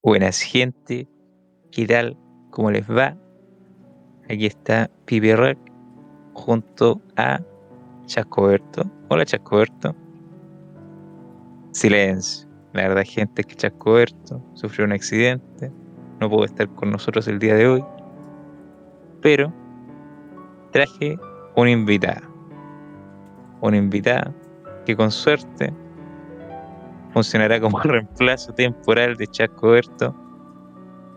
Buenas gente, ¿qué tal? ¿Cómo les va? Aquí está Rack junto a Chascoberto. Hola Chascoberto. Silencio. La verdad gente es que Chascoberto sufrió un accidente, no pudo estar con nosotros el día de hoy, pero traje una invitada. Una invitada que con suerte funcionará como reemplazo temporal de Chasco Berto.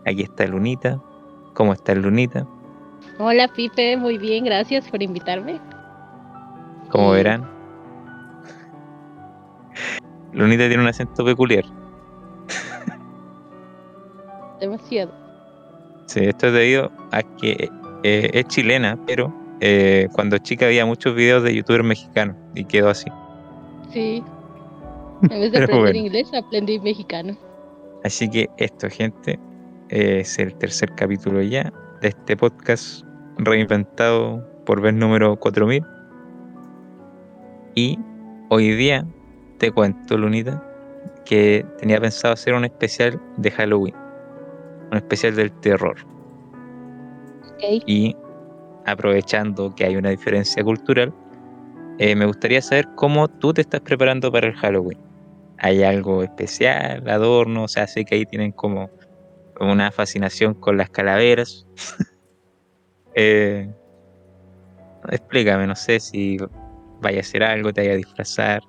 Aquí está Lunita. ¿Cómo está Lunita? Hola Pipe, muy bien, gracias por invitarme. Como verán, Lunita tiene un acento peculiar. Demasiado. Sí, esto es debido a que eh, es chilena, pero eh, cuando chica había muchos videos de youtubers mexicanos y quedó así. Sí. En vez de aprender bueno. inglés, aprendí mexicano. Así que esto, gente, es el tercer capítulo ya de este podcast reinventado por vez número 4000. Y hoy día te cuento, Lunita, que tenía pensado hacer un especial de Halloween, un especial del terror. Ok. Y aprovechando que hay una diferencia cultural, eh, me gustaría saber cómo tú te estás preparando para el Halloween. ¿Hay algo especial, adorno? O sea, sé que ahí tienen como una fascinación con las calaveras. Eh, explícame, no sé si vaya a hacer algo, te vaya a disfrazar.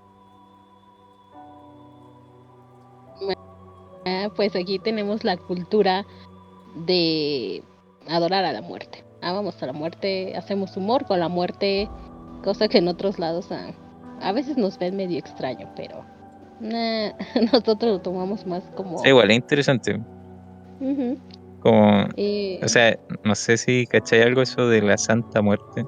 Ah, pues aquí tenemos la cultura de adorar a la muerte. Amamos a la muerte, hacemos humor con la muerte, cosa que en otros lados ah, a veces nos ven medio extraño, pero nah, nosotros lo tomamos más como... Sí, igual, es interesante. Como, eh, o sea, no sé si cachai algo eso de la Santa Muerte.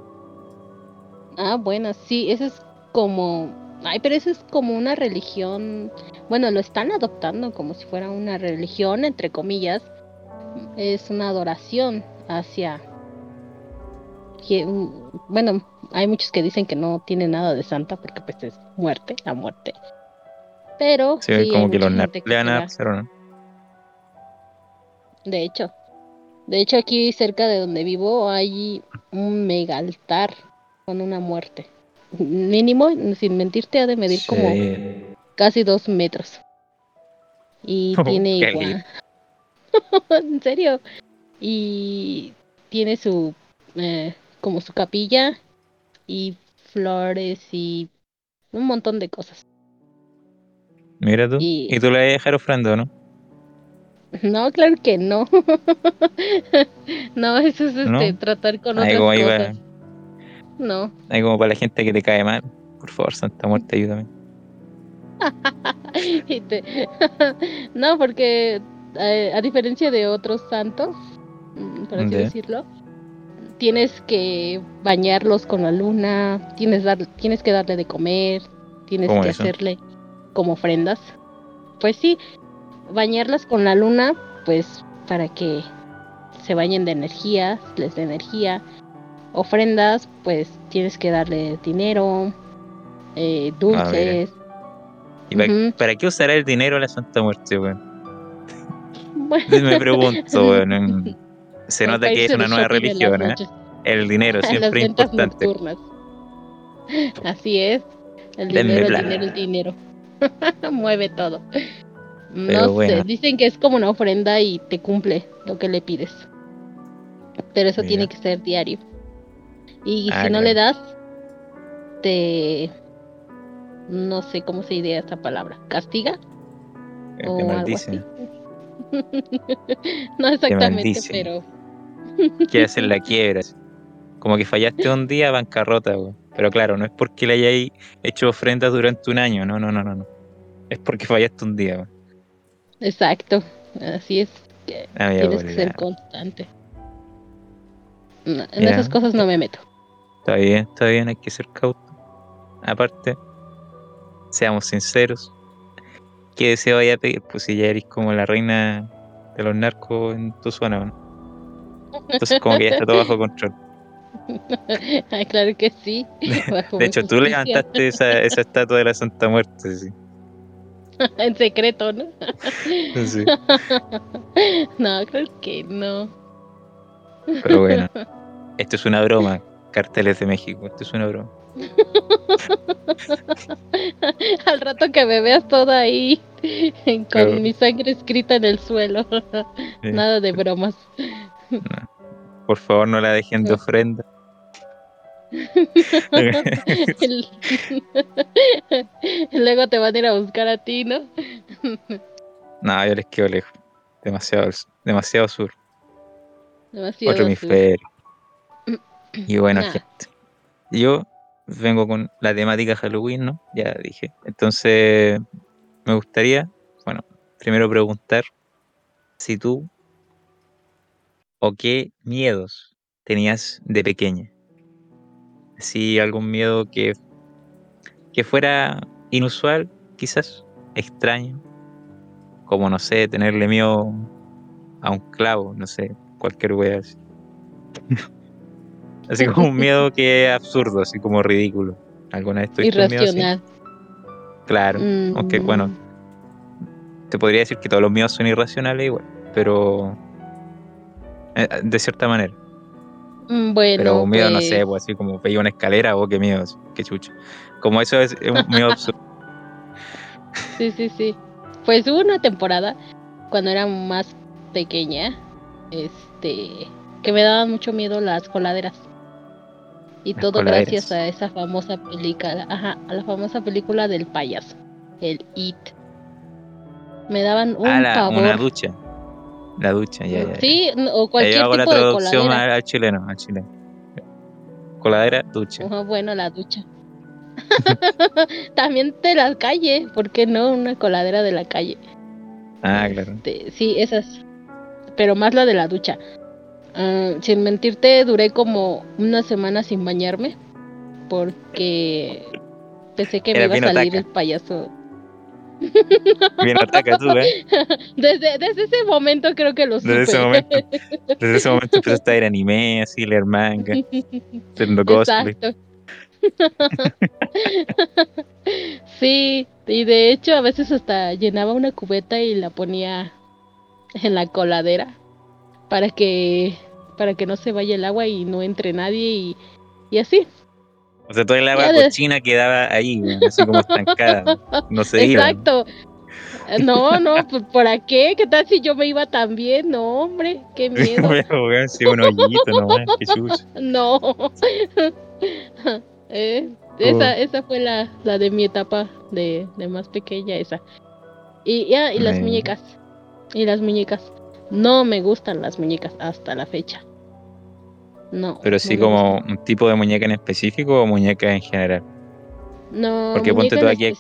Ah, bueno, sí, eso es como... Ay, pero eso es como una religión... Bueno, lo están adoptando como si fuera una religión, entre comillas. Es una adoración hacia... mm, Bueno, hay muchos que dicen que no tiene nada de santa porque pues es muerte, la muerte. Pero Sí, sí, como que los le van a ¿o no? De hecho, de hecho aquí cerca de donde vivo hay un mega altar con una muerte. Mínimo, sin mentirte, ha de medir como casi dos metros. Y Oh, tiene igual. en serio. Y tiene su eh, como su capilla y flores y un montón de cosas. Mira tú. Y- Y tú le vas a dejar ofrenda, ¿o ¿no? No, claro que no. no, eso es este tratar con Ahí otras como, cosas. No. ahí como para la gente que te cae mal. Por favor, Santa Muerte, ayúdame. No, porque eh, a diferencia de otros santos, mm, por así decirlo, tienes que bañarlos con la luna, tienes, dar, tienes que darle de comer, tienes ¿Cómo que eso? hacerle como ofrendas. Pues sí, bañarlas con la luna, pues para que se bañen de energía, les dé energía. Ofrendas, pues tienes que darle dinero, eh, dulces. ¿Y para, Ujú. para qué usará el dinero la Santa Muerte, weón? Bueno. Me pregunto, weón. Se nota que es una nueva religión, ¿eh? El dinero siempre es importante. nocturnas. Así es. El dinero, el dinero, el dinero. Mueve todo. No sé, dicen que es como una ofrenda y te cumple lo que le pides. Pero eso Mira. tiene que ser diario. Y Ah, si no claro. le das, te... No sé cómo se idea esa palabra. ¿Castiga? Te o algo maldice. así. no exactamente, pero... Quiere hacer la quiebra. Como que fallaste un día, bancarrota, weón. Pero claro, no es porque le hayáis hecho ofrendas durante un año, no, no, no, no. no. Es porque fallaste un día. Exacto. Así es. que Ah, Tienes que ser constante. No, en Ya. esas cosas no me meto. Está bien, está bien, hay que ser cauto. Aparte, seamos sinceros. ¿Qué deseo vaya a pedir? Pues si ya eres como la reina de los narcos en tu zona, ¿no? Entonces como que ya está todo bajo control. Ah, claro que sí. De hecho, tú levantaste esa, esa estatua de la Santa Muerte, sí. en secreto, ¿no? Sí. no, creo que no. Pero bueno, esto es una broma. Carteles de México, esto es una broma. Al rato que me veas toda ahí con mi sangre escrita en el suelo. Nada de bromas. Por favor, no la dejen de ofrenda. Luego te van a ir a buscar a ti, ¿no? no, yo les quedo lejos. Demasiado, demasiado sur. Demasiado Otro hemisferio. Y bueno, gente. Yo vengo con la temática Halloween, ¿no? Ya dije. Entonces, me gustaría, bueno, primero preguntar si tú o qué miedos tenías de pequeña. Si algún miedo que, que fuera inusual, quizás extraño, como no sé, tenerle miedo a un clavo, no sé, cualquier wea así. así como un miedo que es absurdo, así como ridículo. ¿Alguna vez tuviste miedo así? Claro, aunque bueno, mm. te podría decir que todos los miedos son irracionales igual, pero eh, de cierta manera. Mm, bueno. Pero miedo, no sé, pues. pues, así como veía una escalera, o oh, qué miedo, qué chucha. Como eso es un miedo absurdo. Sí, sí, sí. Pues hubo una temporada cuando era más pequeña, este, que me daban mucho miedo las coladeras. Y todo gracias a esa famosa película, ajá, a la famosa película del payaso, el It. Me daban un ah, Una ducha. La ducha, ya, ya. Sí, o cualquier tipo la traducción de coladera. al chileno, al chileno. Coladera, ducha. bueno, la ducha. También de la calle, ¿por qué no? Una coladera de la calle. Ah, claro. Este, sí, esas. Pero más la de la ducha. Ah, sin mentirte, duré como una semana sin bañarme. Porque pensé que me iba a salir el payaso. Bien ataca tú, ¿eh? Desde, desde ese momento creo que lo supe. Desde ese momento, desde ese momento empezaste a ver anime, así, leer manga, cosplay. Sí, y de hecho a veces hasta llenaba una cubeta y la ponía en la coladera para que para que no se vaya el agua y no entre nadie y, y así. O sea, toda el agua cochina quedaba ahí, así como estancada. No se iba. Exacto. No, no, pues ¿por qué? ¿Qué tal si yo me iba también? No, hombre, qué miedo. sí, un hoyito nomás, qué chucha. No. eh, esa, oh. esa fue la, la de mi etapa de, de más pequeña, esa. Y ya, y las muñecas. Y las muñecas. No me gustan las muñecas hasta la fecha. No. Pero sí como un tipo de muñeca en específico o muñeca en general. No, porque ponte tú aquí.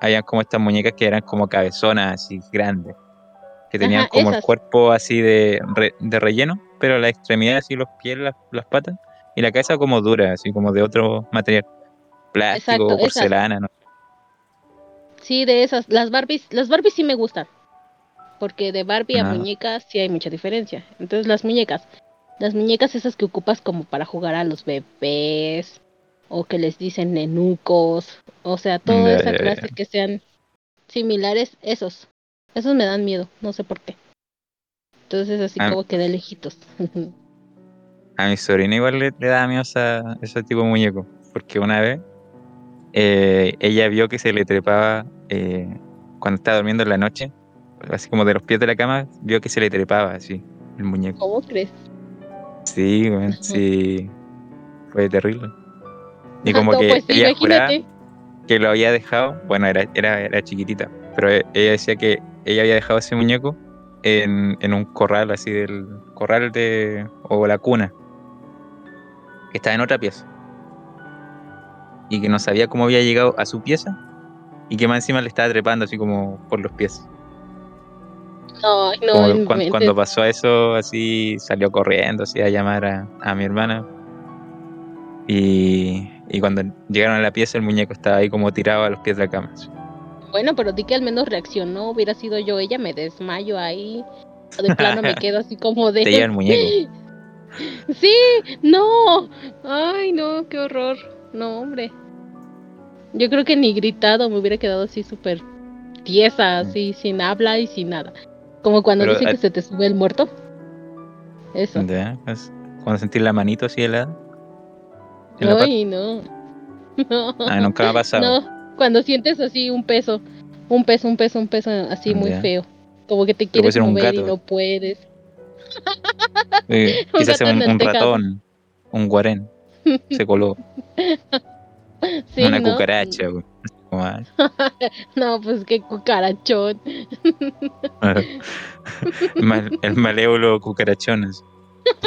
Habían como estas muñecas que eran como cabezonas así grandes. Que tenían como el cuerpo así de, de relleno, pero la extremidad así, los pies, las, patas. Y la cabeza como dura, así como de otro material. Plástico, o porcelana, ¿no? Sí, de esas. Las Barbies, las Barbies sí me gustan. Porque de Barbie a muñecas sí hay mucha diferencia. Entonces las muñecas las muñecas esas que ocupas como para jugar a los bebés o que les dicen nenucos, o sea, toda esa clase que sean similares, esos, esos me dan miedo, no sé por qué. Entonces así como que de lejitos. a mi sobrina igual le, da miedo a ese tipo de muñeco, porque una vez eh, ella vio que se le trepaba eh, cuando estaba durmiendo en la noche, así como de los pies de la cama, vio que se le trepaba así el muñeco. ¿Cómo crees? Sí, sí. Fue terrible. Y como que pues ella juraba que lo había dejado, bueno, era, era, era chiquitita, pero e, ella decía que ella había dejado ese muñeco en, en un corral así del corral de o la cuna que estaba en otra pieza y que no sabía cómo había llegado a su pieza y que más encima le estaba trepando así como por los pies. No, no. cuando, pasó eso, así salió corriendo, así a llamar a, mi hermana. Y, cuando llegaron a la pieza, el muñeco estaba ahí como tirado a los pies de la cama. Bueno, pero di que al menos reaccionó. Hubiera sido yo ella, me desmayo ahí. De plano me quedo así como de. Te lleva el muñeco. sí, no. Ay, no, qué horror. No, hombre. Yo creo que ni gritado me hubiera quedado así súper tiesa, así, sin habla y sin nada. Como cuando Pero, dicen que se te sube el muerto. Eso. Pues, Cuando sentís la manito así helada. Ay, no. No. Ah, nunca me ha pasado. No, cuando sientes así un peso, un peso, un peso, un peso así muy feo. Como que te Pero quieres un mover y no puedes. Sí, Un quizás un, un tejado. ratón, un guarén. Se coló. Sí, una ¿no? cucaracha, güey. No, pues qué cucarachón. mal- el malévolo cucarachón. así,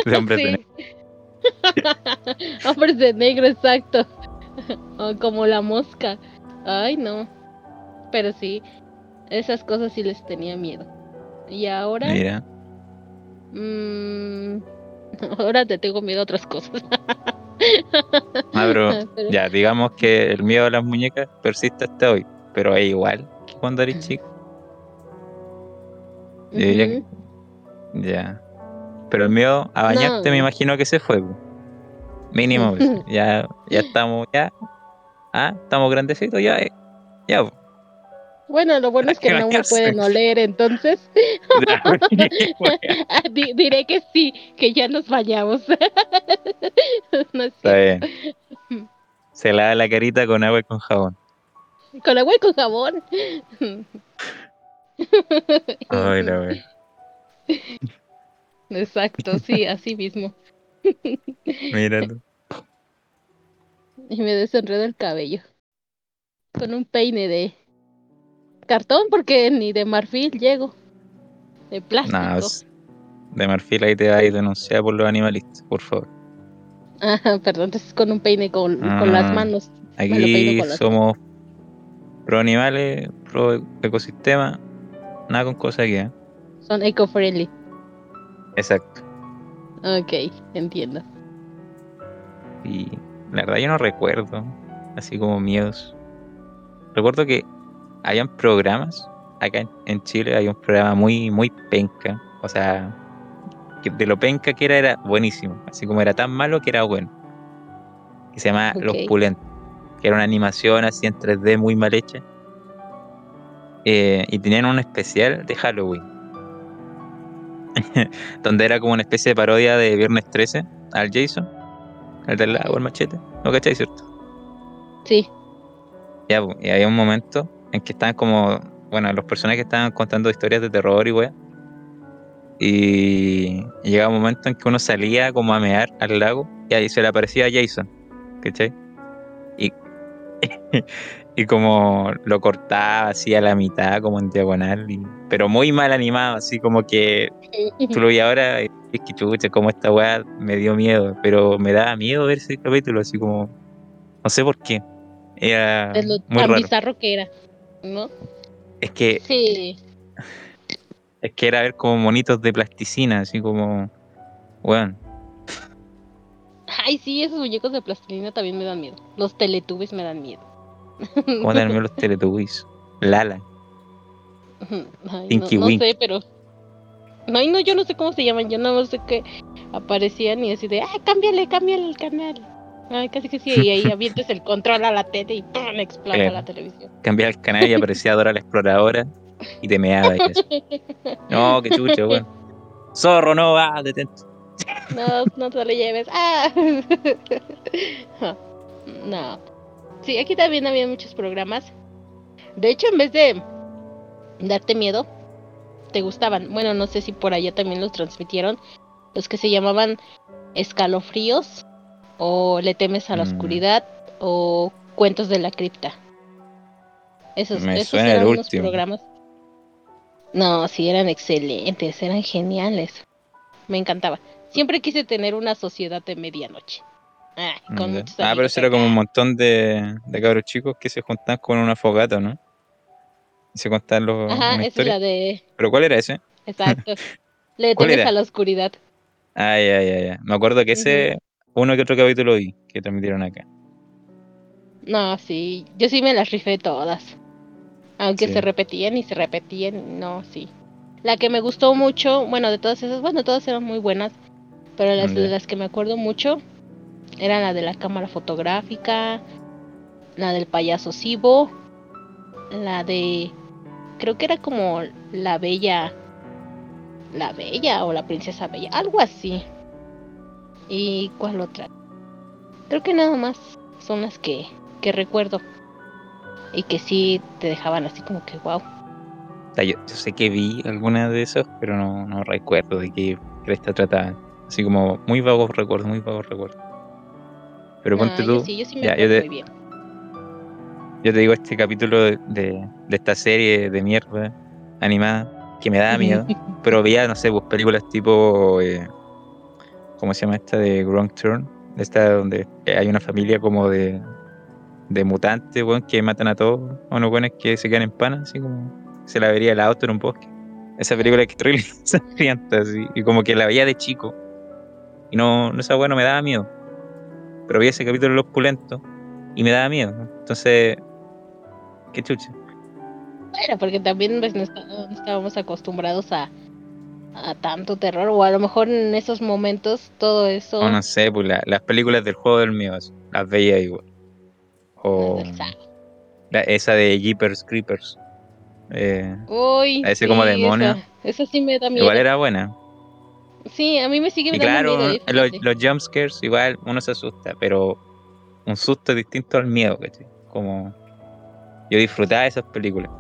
De hombres de negro. Hombres de negro, exacto. O como la mosca. Ay, no. Pero sí, esas cosas sí les tenía miedo. Y ahora, Mira, mm, ahora te tengo miedo a otras cosas. ah, Pero- ya, digamos que el miedo a las muñecas persiste hasta hoy, pero es igual que cuando eres chico. Que- Ujú. Ya. Pero el miedo a bañarte No. me imagino que se fue. Mínimo, ya, ya estamos, ya. Ah, estamos grandecitos, ya. eh, Ya. Bueno, lo bueno es que no me pueden oler, entonces ah, diré que sí, que ya nos no es Está bien. Se lava la carita con agua y con jabón. Con agua y con jabón. Ay, la wea. Exacto, sí, así mismo. Mira tú. Y me desenredo el cabello. Con un peine de cartón, porque ni de marfil llego. De plástico. Es- de marfil ahí te va a ir denunciada por los animalistas, por favor. Ah, perdón, entonces con un peine con, con las Ah, manos. Aquí las somos pro animales, pro ecosistema, nada con cosas aquí, ¿eh? Son eco-friendly. Exacto. Ok, entiendo. Y la verdad yo no recuerdo, así como miedos. Recuerdo que habían programas, acá en, Chile hay un programa muy, muy penca, o sea, que de lo penca que era, era buenísimo, así como era tan malo que era bueno. Que se llama Los Ok. Pulentos, que era una animación así en 3D muy mal hecha. Eh, y tenían un especial de Halloween. donde era como una especie de parodia de Viernes 13 al Jason, el del lago, el machete. ¿No cacháis, cierto? Sí. Ya, y había un momento en que estaban como, bueno, los personajes estaban contando historias de terror y weá. Y, llegaba un momento en que uno salía como a mear al lago y ahí se le aparecía a Jason, ¿cachai? Y, y como lo cortaba así a la mitad, como en diagonal, y- pero muy mal animado, así como que tú lo vi ahora y es que chucha, como esta weá me dio miedo, pero me daba miedo ver ese capítulo, así como, no sé por qué. Era Es lo muy tan raro. bizarro que era. ¿No? Es que, Sí. es que era ver como monitos de plasticina, así como, weón, Ay, sí, esos muñecos de plastilina también me dan miedo. Los teletubbies me dan miedo. ¿cómo dan miedo los Teletubbies? Lala, Ay, no, no sé, pero. No, no, yo no sé cómo se llaman. Yo no sé que aparecían y así de, ah, cámbiale, cámbiale el canal. Ay, casi que sí, y ahí avientes el control a la tele y ¡pum! explota Eh. la televisión. cambiaba el canal y aparecía Dora la exploradora y te meaba y eso. No, qué chucha, weón. Zorro, no, va, detente. No, no te lo lleves. ¡Ah! no. Sí, aquí también había muchos programas. De hecho, en vez de darte miedo, te gustaban. Bueno, no sé si por allá también los transmitieron. Los que se llamaban escalofríos, o le temes a la Mm. oscuridad, o cuentos de la cripta. Esos, Me esos suena el eran unos último. programas. No, sí, eran excelentes, eran geniales. Me encantaba. Siempre quise tener una sociedad de medianoche. Ay, con Ah, pero eso era como un montón de, de cabros chicos que se juntaban con una fogata, ¿no? Y se contaban los, Ajá, esa es historia. la de. ¿Pero cuál era ese? Exacto. Le ¿Cuál temes a la oscuridad. Ah, ya, ya, ya. Me acuerdo que ese, uno que otro capítulo vi, que transmitieron acá. No, sí. Yo sí me las rifé todas. Aunque Sí. se repetían y se repetían. No, sí. La que me gustó mucho, bueno, de todas esas, bueno, todas eran muy buenas. Pero las de las que me acuerdo mucho eran la de la cámara fotográfica, la del payaso Sibo, la de creo que era como la bella, la bella o la princesa bella, algo así. ¿Y cuál otra? Creo que nada más son las que, que recuerdo. Y que sí te dejaban así como que wow. yo, yo, sé que vi alguna de esos, pero no, no recuerdo de qué cresta trataban. Así como muy vagos recuerdos, muy vagos recuerdos. Pero ponte yo tú. sí, yo sí me ya, yo te- muy bien. Yo te digo, este capítulo de, de, de esta serie de mierda animada que me daba miedo, pero veía, no sé, pues películas tipo. eh, ¿Cómo se llama esta? De Wrong Turn. Esta donde hay una familia como de. de mutantes, weón, que matan a todos. A unos buenos que se quedan en pana, así como. Se la vería el auto en un bosque. Esa película que terrible sangrienta, así. Y como que la veía de chico. Y no, no esa weá no me daba miedo. Pero vi ese capítulo de Los y me daba miedo. Entonces. Qué chucha. Bueno, porque también pues, estábamos acostumbrados a, a tanto terror, o a lo mejor en esos momentos todo eso. O no sé, pues la- las películas del juego del miedo, así, las veía igual. O Exacto. la- esa de Jeepers Creepers. Eh, Uy, ese como demonio. Esa, esa sí me da miedo. igual era buena. Sí, a mí me sigue Y claro, miedo. eh, los, los jumpscares igual uno se asusta, pero un susto distinto al miedo, ¿cachai? Como yo disfrutaba de esas películas.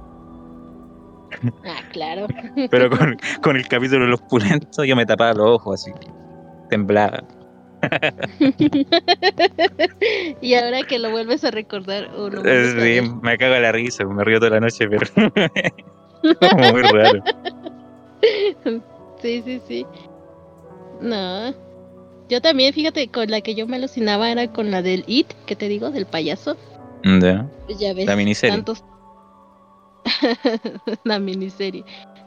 Ah, claro. Pero con, con el capítulo de los pulentos yo me tapaba los ojos así. Temblaba. y ahora que lo vuelves a recordar, o lo vuelves a sí, me cago en la risa, me río toda la noche, pero como muy raro. Sí, sí, sí. No. Yo también, fíjate, con la que yo me alucinaba era con la del It, que te digo, del payaso. Ya. Ya ves. La miniserie. Tantos... la miniserie.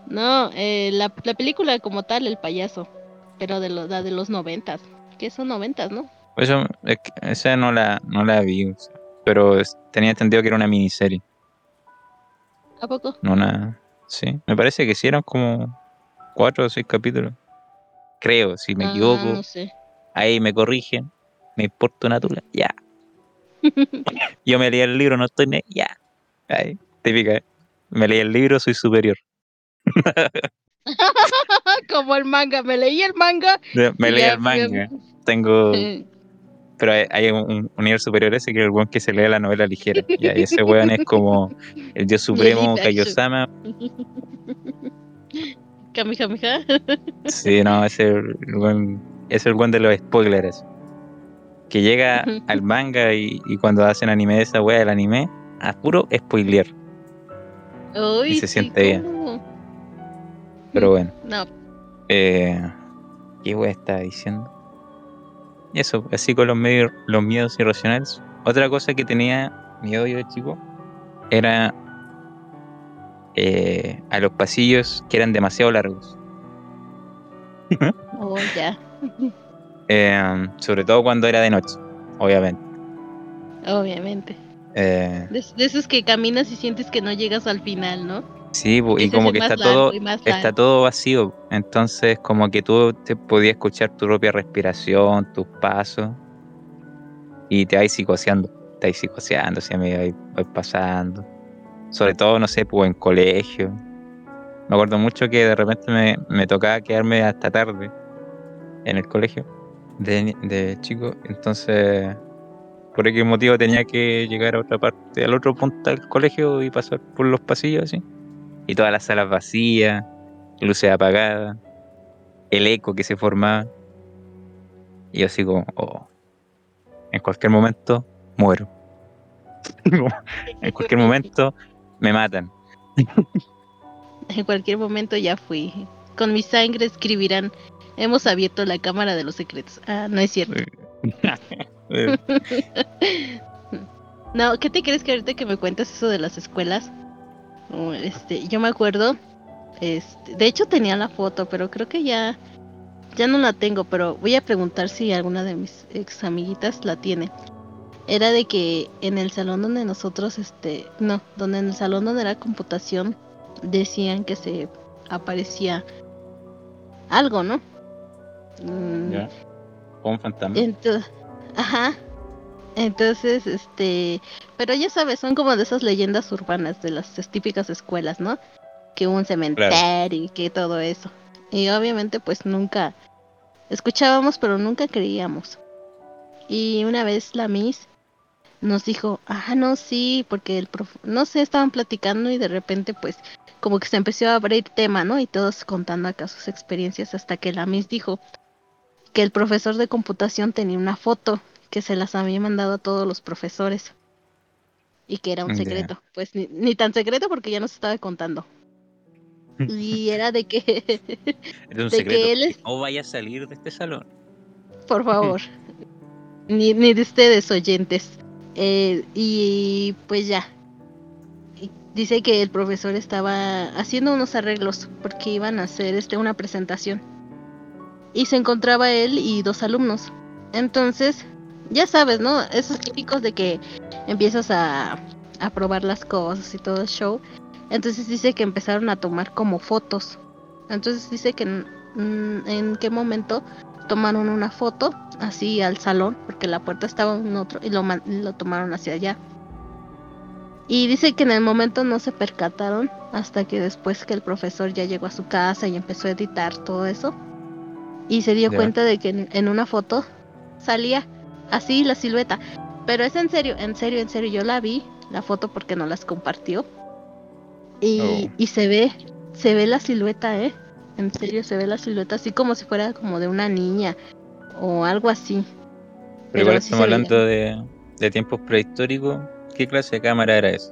No, eh, la, la película como tal, el payaso. Pero de, lo, la de los noventas. Que son noventas, ¿no? Eso, es que esa no la, no la vi, o sea, pero tenía entendido que era una miniserie, ¿A poco? no una... Sí, me parece que sí eran como cuatro o seis capítulos. Creo, si me Ah, equivoco, no sé. ahí me corrigen, me importa una tula, ya. Yo me leí el libro, no estoy... Ya. Ahí, típica, ¿eh? Me leí el libro, soy superior. como el manga, me leí el manga. Me leí el manga, tengo... Pero hay, hay un, un nivel superior ese que es el weón que se lee la novela ligera. Y ese weón es como el dios supremo. Kaiosama. Kamehameha. Sí, no, ese es el weón, es el weón de los spoilers. Que llega al manga y, y cuando hacen anime de esa wea del anime, a puro spoiler. Uy, se sí, siente bien. ¿cómo? Pero bueno, No, eh, ¿qué wea estaba diciendo? Y eso, así con los, medios, los miedos irracionales. Otra cosa que tenía miedo yo de chico era eh, a los pasillos que eran demasiado largos. oh, ya. Eh, sobre todo cuando era de noche, obviamente. Obviamente. Eh, De, de esos que caminas y sientes que no llegas al final, ¿no? sí, y como que está todo, está todo vacío. Entonces, como que tú te podías escuchar tu propia respiración, tus pasos, y te vas psicoseando. Te vas psicoseando, si a mí vas pasando. Sobre todo, no sé, pues en colegio. Me acuerdo mucho que de repente me, me tocaba quedarme hasta tarde en el colegio de, de chico. Entonces, por qué motivo tenía que llegar a otra parte, al otro punto del colegio y pasar por los pasillos así. Y todas las salas vacías, luces apagadas, el eco que se formaba. Y yo así como, oh, en cualquier momento muero. en cualquier momento me matan. En cualquier momento ya fui. Con mi sangre escribirán. Hemos abierto la cámara de los secretos. Ah, no es cierto. Eh, No, ¿qué te crees que ahorita que me cuentas eso de las escuelas? Oh, Este, yo me acuerdo, este, de hecho tenía la foto, pero creo que ya, ya no la tengo, pero voy a preguntar si alguna de mis ex amiguitas la tiene. Era de que en el salón donde nosotros, este, no, donde en el salón donde era computación, decían que se aparecía algo, ¿no? Mm, ya. Un fantasma. Ento- ajá. Entonces, este, pero ya sabes, son como de esas leyendas urbanas de las típicas escuelas, ¿no? que un cementerio y que todo eso. Y obviamente pues nunca escuchábamos, pero nunca creíamos. Y una vez la Miss nos dijo, ah, no, sí, porque el prof no sé, estaban platicando y de repente pues como que se empezó a abrir tema, ¿no? Y todos contando acá sus experiencias hasta que la Miss dijo que el profesor de computación tenía una foto que se las había mandado a todos los profesores y que era un secreto. Pues ni, ni, tan secreto porque ya nos estaba contando. Y era de que... Era un de secreto que él no vaya a salir de este salón. Por favor. ni, ni de ustedes oyentes. Eh, y pues ya. Dice que el profesor estaba haciendo unos arreglos porque iban a hacer este una presentación. Y se encontraba él y dos alumnos. Entonces, ya sabes, ¿no? Esos típicos de que empiezas a, a probar las cosas y todo el show. Entonces dice que empezaron a tomar como fotos. Entonces dice que en, qué momento tomaron una foto así al salón, porque la puerta estaba en otro, y lo, lo tomaron hacia allá. Y dice que en el momento no se percataron hasta que después que el profesor ya llegó a su casa y empezó a editar todo eso. Y se dio cuenta de que en, una foto salía así la silueta. Pero es en serio, en serio, en serio. Yo la vi, la foto porque no las compartió. Y, oh. y se ve, se ve la silueta, ¿eh? En serio se ve la silueta así como si fuera como de una niña o algo así. Pero, igual estamos hablando de, de, tiempos prehistóricos. ¿Qué clase de cámara era esa?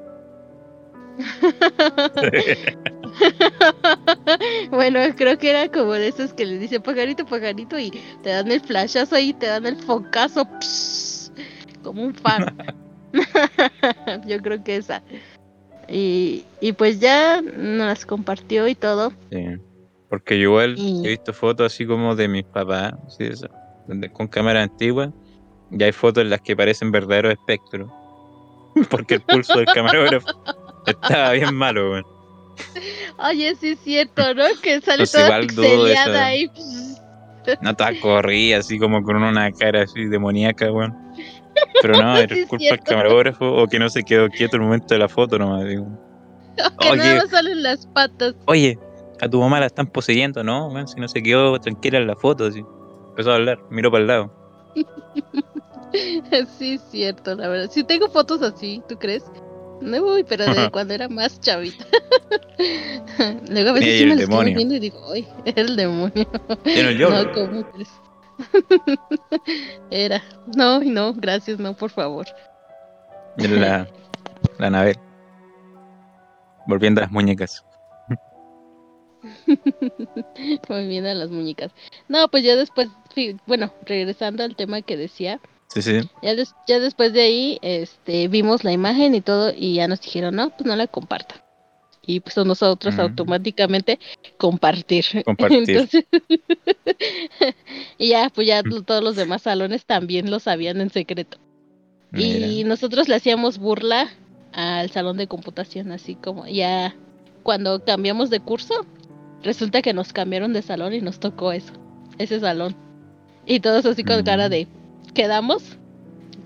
bueno, creo que era como de esos que le dice pajarito, pajarito y te dan el flashazo ahí, te dan el focazo, como un fan. Yo creo que esa. Y, y pues ya nos las compartió y todo. Sí. Porque yo igual he visto fotos así como de mis papás, con cámara antigua, y hay fotos en las que parecen verdaderos espectros. Porque el pulso del camarógrafo estaba bien malo, weón. Oye, sí es cierto, ¿no? Que sale toda pixeleada ahí. No, toda corría así como con una cara así demoníaca, weón. Pero no, era culpa del camarógrafo o que no se quedó quieto el momento de la foto nomás, digo. O que nada más salen las patas. Oye, a tu mamá la están poseyendo, ¿no? si no se quedó tranquila en la foto, así. Empezó a hablar, miró para el lado. sí, es cierto, la verdad. Si tengo fotos así, ¿tú crees? No voy, pero de cuando era más chavita. Luego a veces sí me estoy viendo y digo, ¡ay! El demonio. Era yo. No, ¿cómo crees? era. No, no, gracias, no, por favor. La, la nave. Volviendo a las muñecas. Bien a las muñecas. No, pues ya después, bueno, regresando al tema que decía. Sí, sí. Ya, ya después de ahí, este, vimos la imagen y todo y ya nos dijeron, no, pues no la comparta. Y pues nosotros mm. automáticamente compartir. Compartir. y ya, pues ya todos los demás salones también lo sabían en secreto. Y nosotros le hacíamos burla al salón de computación, así como ya cuando cambiamos de curso, Resulta que nos cambiaron de salón y nos tocó eso, ese salón. Y todos así con cara mm. de, quedamos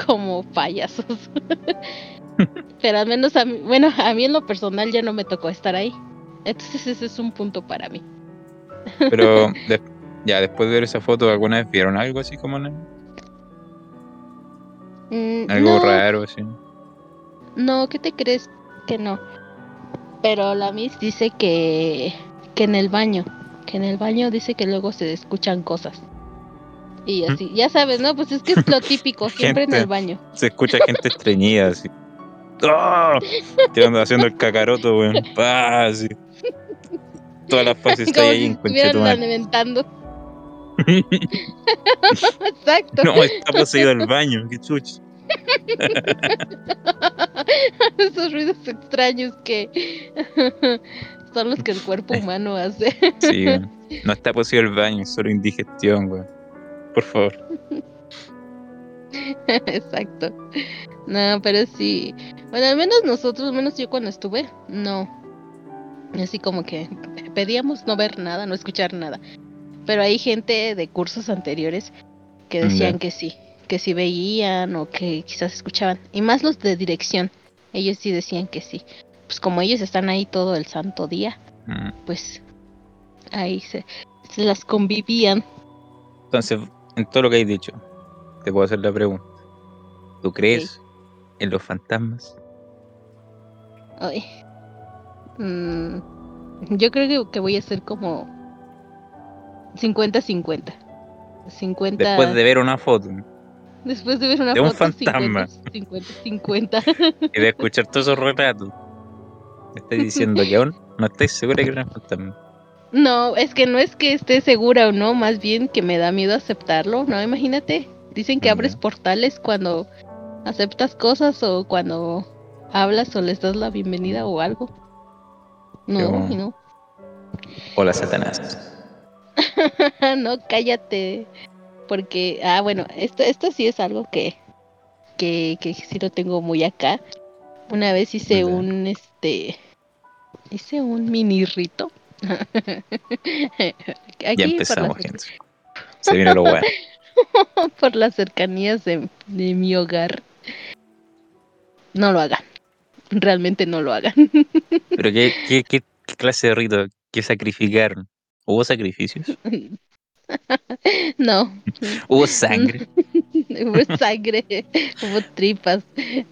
como payasos. Pero al menos a mí, bueno, a mí en lo personal ya no me tocó estar ahí. Entonces ese es un punto para mí. Pero ya después de ver esa foto, ¿alguna vez vieron algo así como mm, algo raro así? No, ¿qué te crees que no? Pero la Miss dice que que en el baño, que en el baño dice que luego se escuchan cosas. Y así, ya sabes, ¿no? Pues es que es lo típico, siempre en el baño. Se escucha gente estreñida así. ¡Oh! Te ando haciendo el cacaroto, weón. ¡Pah! Así. Todas las fases están ahí en alimentando. Exacto. No, está poseído el baño, qué chucho. Esos ruidos extraños que son los que el cuerpo humano hace. Sí, no está posible el baño, es solo indigestión, güey. Por favor. Exacto. No, pero sí. Bueno, al menos nosotros, al menos yo cuando estuve, no. Así como que pedíamos no ver nada, no escuchar nada. Pero hay gente de cursos anteriores que decían que sí, que sí veían o que quizás escuchaban. Y más los de dirección, ellos sí decían que sí pues como ellos están ahí todo el santo día, Mm. pues ahí se, se las convivían. Entonces, en todo lo que hay dicho, te puedo hacer la pregunta. ¿Tú crees en los fantasmas? Ay. Mm, yo creo que, que voy a ser como 50-50. 50 Después de ver una foto después de ver una de un foto fantasma. 50-50. y de escuchar todos esos relatos, me estás diciendo que aún no estoy segura que eran fantasmas. No, es que no es que esté segura o no, más bien que me da miedo aceptarlo, ¿no? Imagínate, dicen que abres portales cuando aceptas cosas o cuando hablas o les das la bienvenida o algo. No, no. Hola, Satanás. no, cállate. Porque, ah, bueno, esto, esto sí es algo que, que, que sí lo tengo muy acá. Una vez hice un, este, hice un mini rito. Aquí Ya empezamos, gente. Se viene lo bueno. por las cercanías de, de mi hogar. No lo hagan. Realmente no lo hagan. Pero ¿qué, qué, qué, qué clase de rito? ¿Qué sacrificaron? ¿Hubo sacrificios? no. ¿Hubo sangre? hubo sangre, hubo tripas,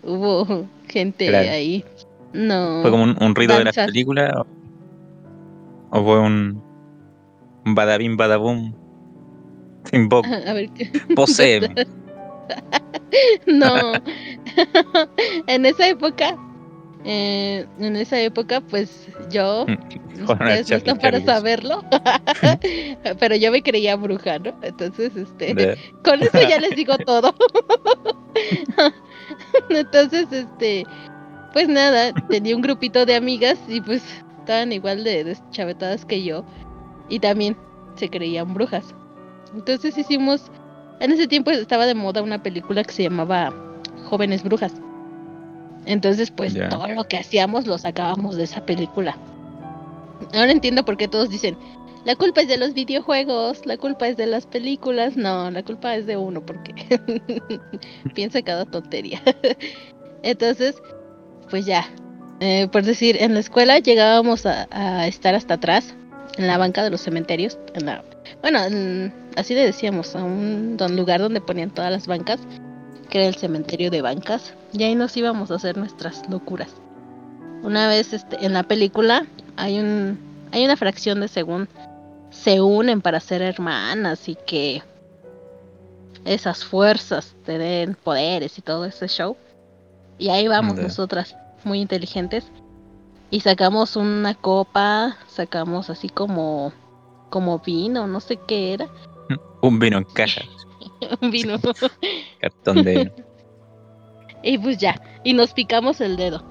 hubo gente Claro. ahí. No. ¿Fue como un, un rito de las películas? ¿O, fue un, un badabim badabum? Invoc, A ver, ¿qué? poseeme. no. en esa época, eh, en esa época, pues yo, ustedes no están para saberlo, pero yo me creía bruja, ¿no? Entonces, este, De- con eso ya les digo todo. Entonces, este, pues nada, tenía un grupito de amigas y pues estaban igual de deschavetadas que yo y también se creían brujas. Entonces hicimos, en ese tiempo estaba de moda una película que se llamaba Jóvenes Brujas. Entonces, pues todo lo que hacíamos lo sacábamos de esa película. Ahora entiendo por qué todos dicen, la culpa es de los videojuegos, la culpa es de las películas. No, la culpa es de uno porque piensa cada tontería. Entonces, pues ya. Eh, por decir, en la escuela llegábamos a, a estar hasta atrás, en la banca de los cementerios. En la, bueno, en- así le decíamos, a un don- lugar donde ponían todas las bancas, que era el cementerio de bancas. Y ahí nos íbamos a hacer nuestras locuras. Una vez este, en la película hay un hay una fracción de según se unen para ser hermanas y que esas fuerzas te den poderes y todo ese show. Y ahí vamos nosotras, muy inteligentes. Y sacamos una copa, sacamos así como como vino, no sé qué era, Un vino en caja, un vino. cartón de vino. y pues ya, y nos picamos el dedo.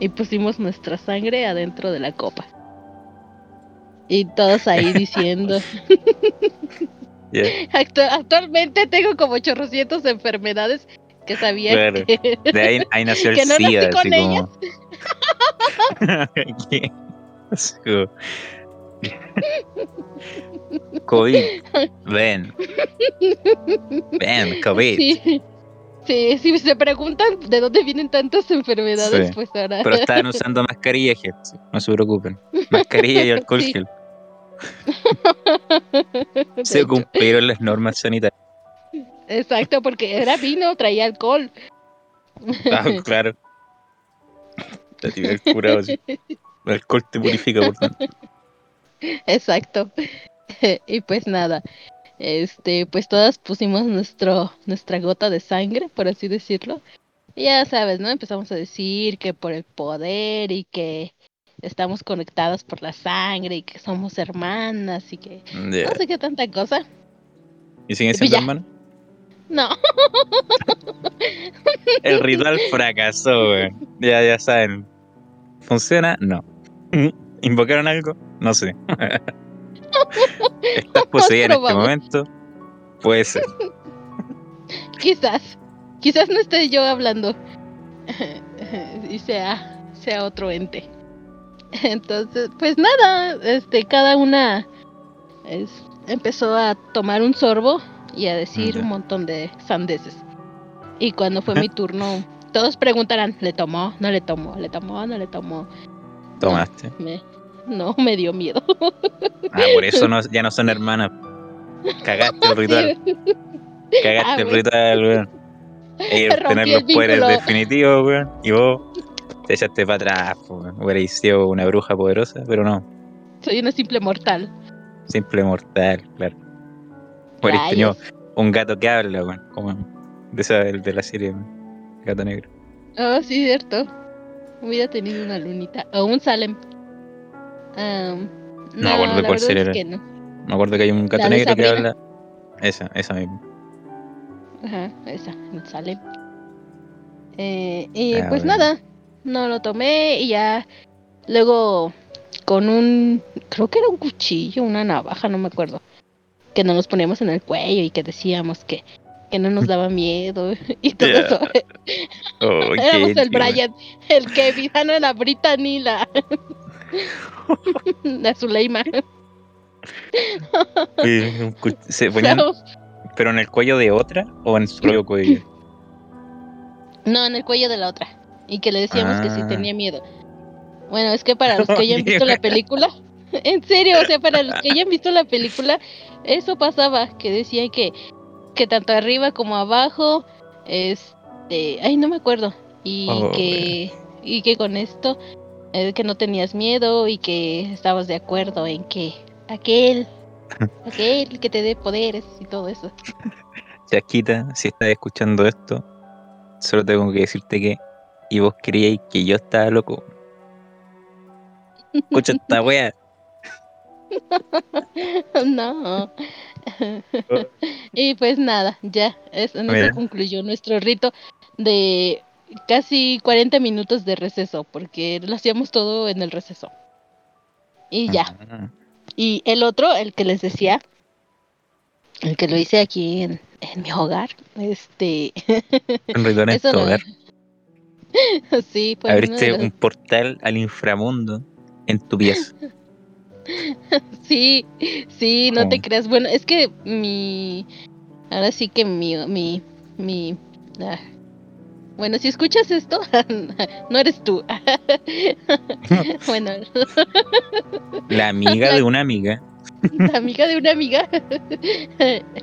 Y pusimos nuestra sangre adentro de la copa. Y todos ahí diciendo. Actu- actualmente tengo como chorrocientos enfermedades que sabía Claro. que... De ahí, ahí nació el Que no nací con como. COVID. Ven. Ven, COVID. Sí. Sí, si se preguntan de dónde vienen tantas enfermedades, Sí. pues ahora... Pero estaban usando mascarilla sí, No se preocupen. Mascarilla y alcohol Sí. gel. Se cumplieron las normas sanitarias. Exacto, porque era vino, traía alcohol. Ah, claro. La tibia del curado. El alcohol te purifica, por tanto. Exacto. y pues nada, este, pues todas pusimos nuestro, nuestra gota de sangre, por así decirlo. Y ya sabes, ¿no? Empezamos a decir que por el poder y que estamos conectadas por la sangre y que somos hermanas y que no sé qué tanta cosa. ¿Y siguen Pues siendo ya. No, El ritual fracasó, güey. Ya, ya saben. ¿Funciona? No. ¿Invocaron algo? No sé. ¿Estás poseída en este momento? Puede ser. quizás, quizás no esté yo hablando y sea, sea otro ente. Entonces, pues nada, este, cada una es- empezó a tomar un sorbo y a decir Ya. un montón de sandeces. Y cuando fue mi turno, todos preguntarán, ¿le tomó? ¿No le tomó? ¿Le tomó? ¿No le tomó? Tomaste. Me, no me dio miedo. Ah, por eso no, ya no son hermanas. Cagaste el ritual. Cagaste Ah, el ritual, weón. Rompí tener el los poderes definitivos, weón. Y vos te echaste para atrás, weón. Hubierais sido una bruja poderosa, pero no. Soy una simple mortal. Simple mortal, claro. Tenido Rayos. un gato que habla, weón. Como de, esa, de la serie. Gato negro. Oh, sí, cierto. Hubiera tenido una lunita. O un Salem. No me acuerdo la cuál serie es era. que no. Me acuerdo que hay un gato de negro que habla. Esa, esa misma. Ajá, esa, un Salem. Eh, y Ah, pues bueno. nada, no lo tomé y ya. Luego, con un. Creo que era un cuchillo, una navaja, no me acuerdo. Que nos los poníamos en el cuello y que decíamos que, que no nos daba miedo y todo eso. Oh, Éramos el Brian, el Kevin, no, la Brittany, la. la Zuleima. Se ponían, pero en el cuello de otra o en su propio cuello. No, en el cuello de la otra. Y que le decíamos que sí Ah. tenía miedo. Bueno, es que para los que hayan visto la película, en serio, o sea, para los que hayan visto la película, eso pasaba, que decían que, que tanto arriba como abajo, este, ay, no me acuerdo, y Oh, que, y que con esto, eh, que no tenías miedo y que estabas de acuerdo en que aquel, aquel que te dé poderes y todo eso. Chasquita, si estás escuchando esto, solo tengo que decirte que. Y vos creíais que yo estaba loco. Escucha esta wea. no. y pues nada, ya, eso concluyó nuestro rito de casi 40 minutos de receso, porque lo hacíamos todo en el receso. Y ya. Ah, Y el otro, el que les decía, el que lo hice aquí en, en mi hogar, este, en tu hogar. sí, de Abriste los- un portal al inframundo en tu pieza. Sí, sí, no te Oh. creas. Bueno, es que mi. Ahora sí que mi. mi, mi ah, Bueno, si escuchas esto, no eres tú. bueno, La amiga de una amiga, la amiga de una amiga.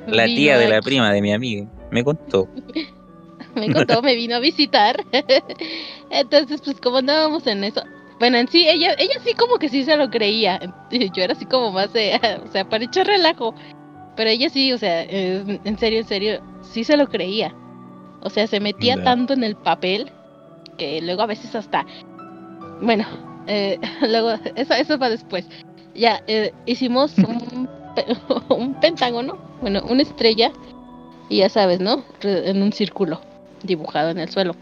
la tía de la aquí, prima de mi amiga, me contó. Me contó, me vino a visitar. Entonces, pues como andábamos en eso. Bueno, en sí, ella, ella sí como que sí se lo creía. Yo era así como más de, o sea, para echar relajo. Pero ella sí, o sea, eh, en serio, en serio, sí se lo creía. O sea, se metía tanto en el papel que luego a veces hasta... Bueno, eh, luego, eso, eso va después. Ya, eh, hicimos un, pe- un pentágono, bueno, una estrella, y ya sabes, ¿no? En un círculo dibujado en el suelo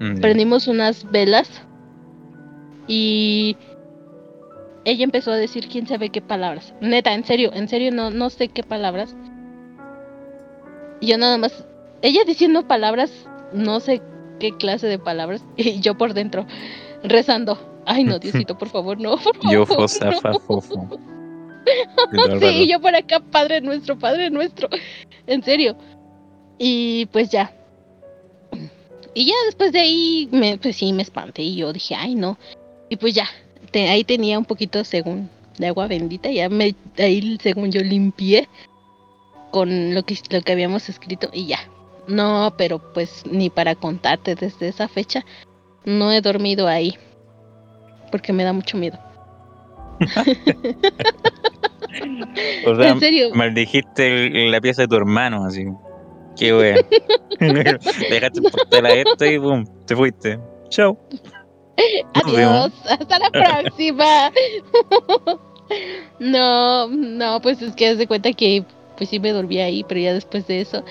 Mm, prendimos unas velas y ella empezó a decir quién sabe qué palabras. Neta, en serio, en serio no, no sé qué palabras. Yo nada más, ella diciendo palabras, no sé qué clase de palabras, y yo por dentro rezando. Ay no, Diosito, por favor, no, por favor. Yo fosa fa fofo. Sí, yo por acá, Padre nuestro, Padre nuestro. En serio. Y pues ya. Y ya después de ahí, me, pues sí, me espanté y yo dije, ay no. Y pues ya, te- ahí tenía un poquito, según, de agua bendita. Ya me, ahí, según yo, limpié con lo que, lo que habíamos escrito y ya. No, pero pues ni para contarte desde esa fecha, no he dormido ahí. Porque me da mucho miedo. O sea, en serio. maldijiste la pieza de tu hermano, así. Qué wea. Dejaste el portal abierto y pum, te fuiste. Chao. Adiós, hasta la próxima. no, no, pues es que haz de cuenta que pues sí me dormí ahí, pero ya después de eso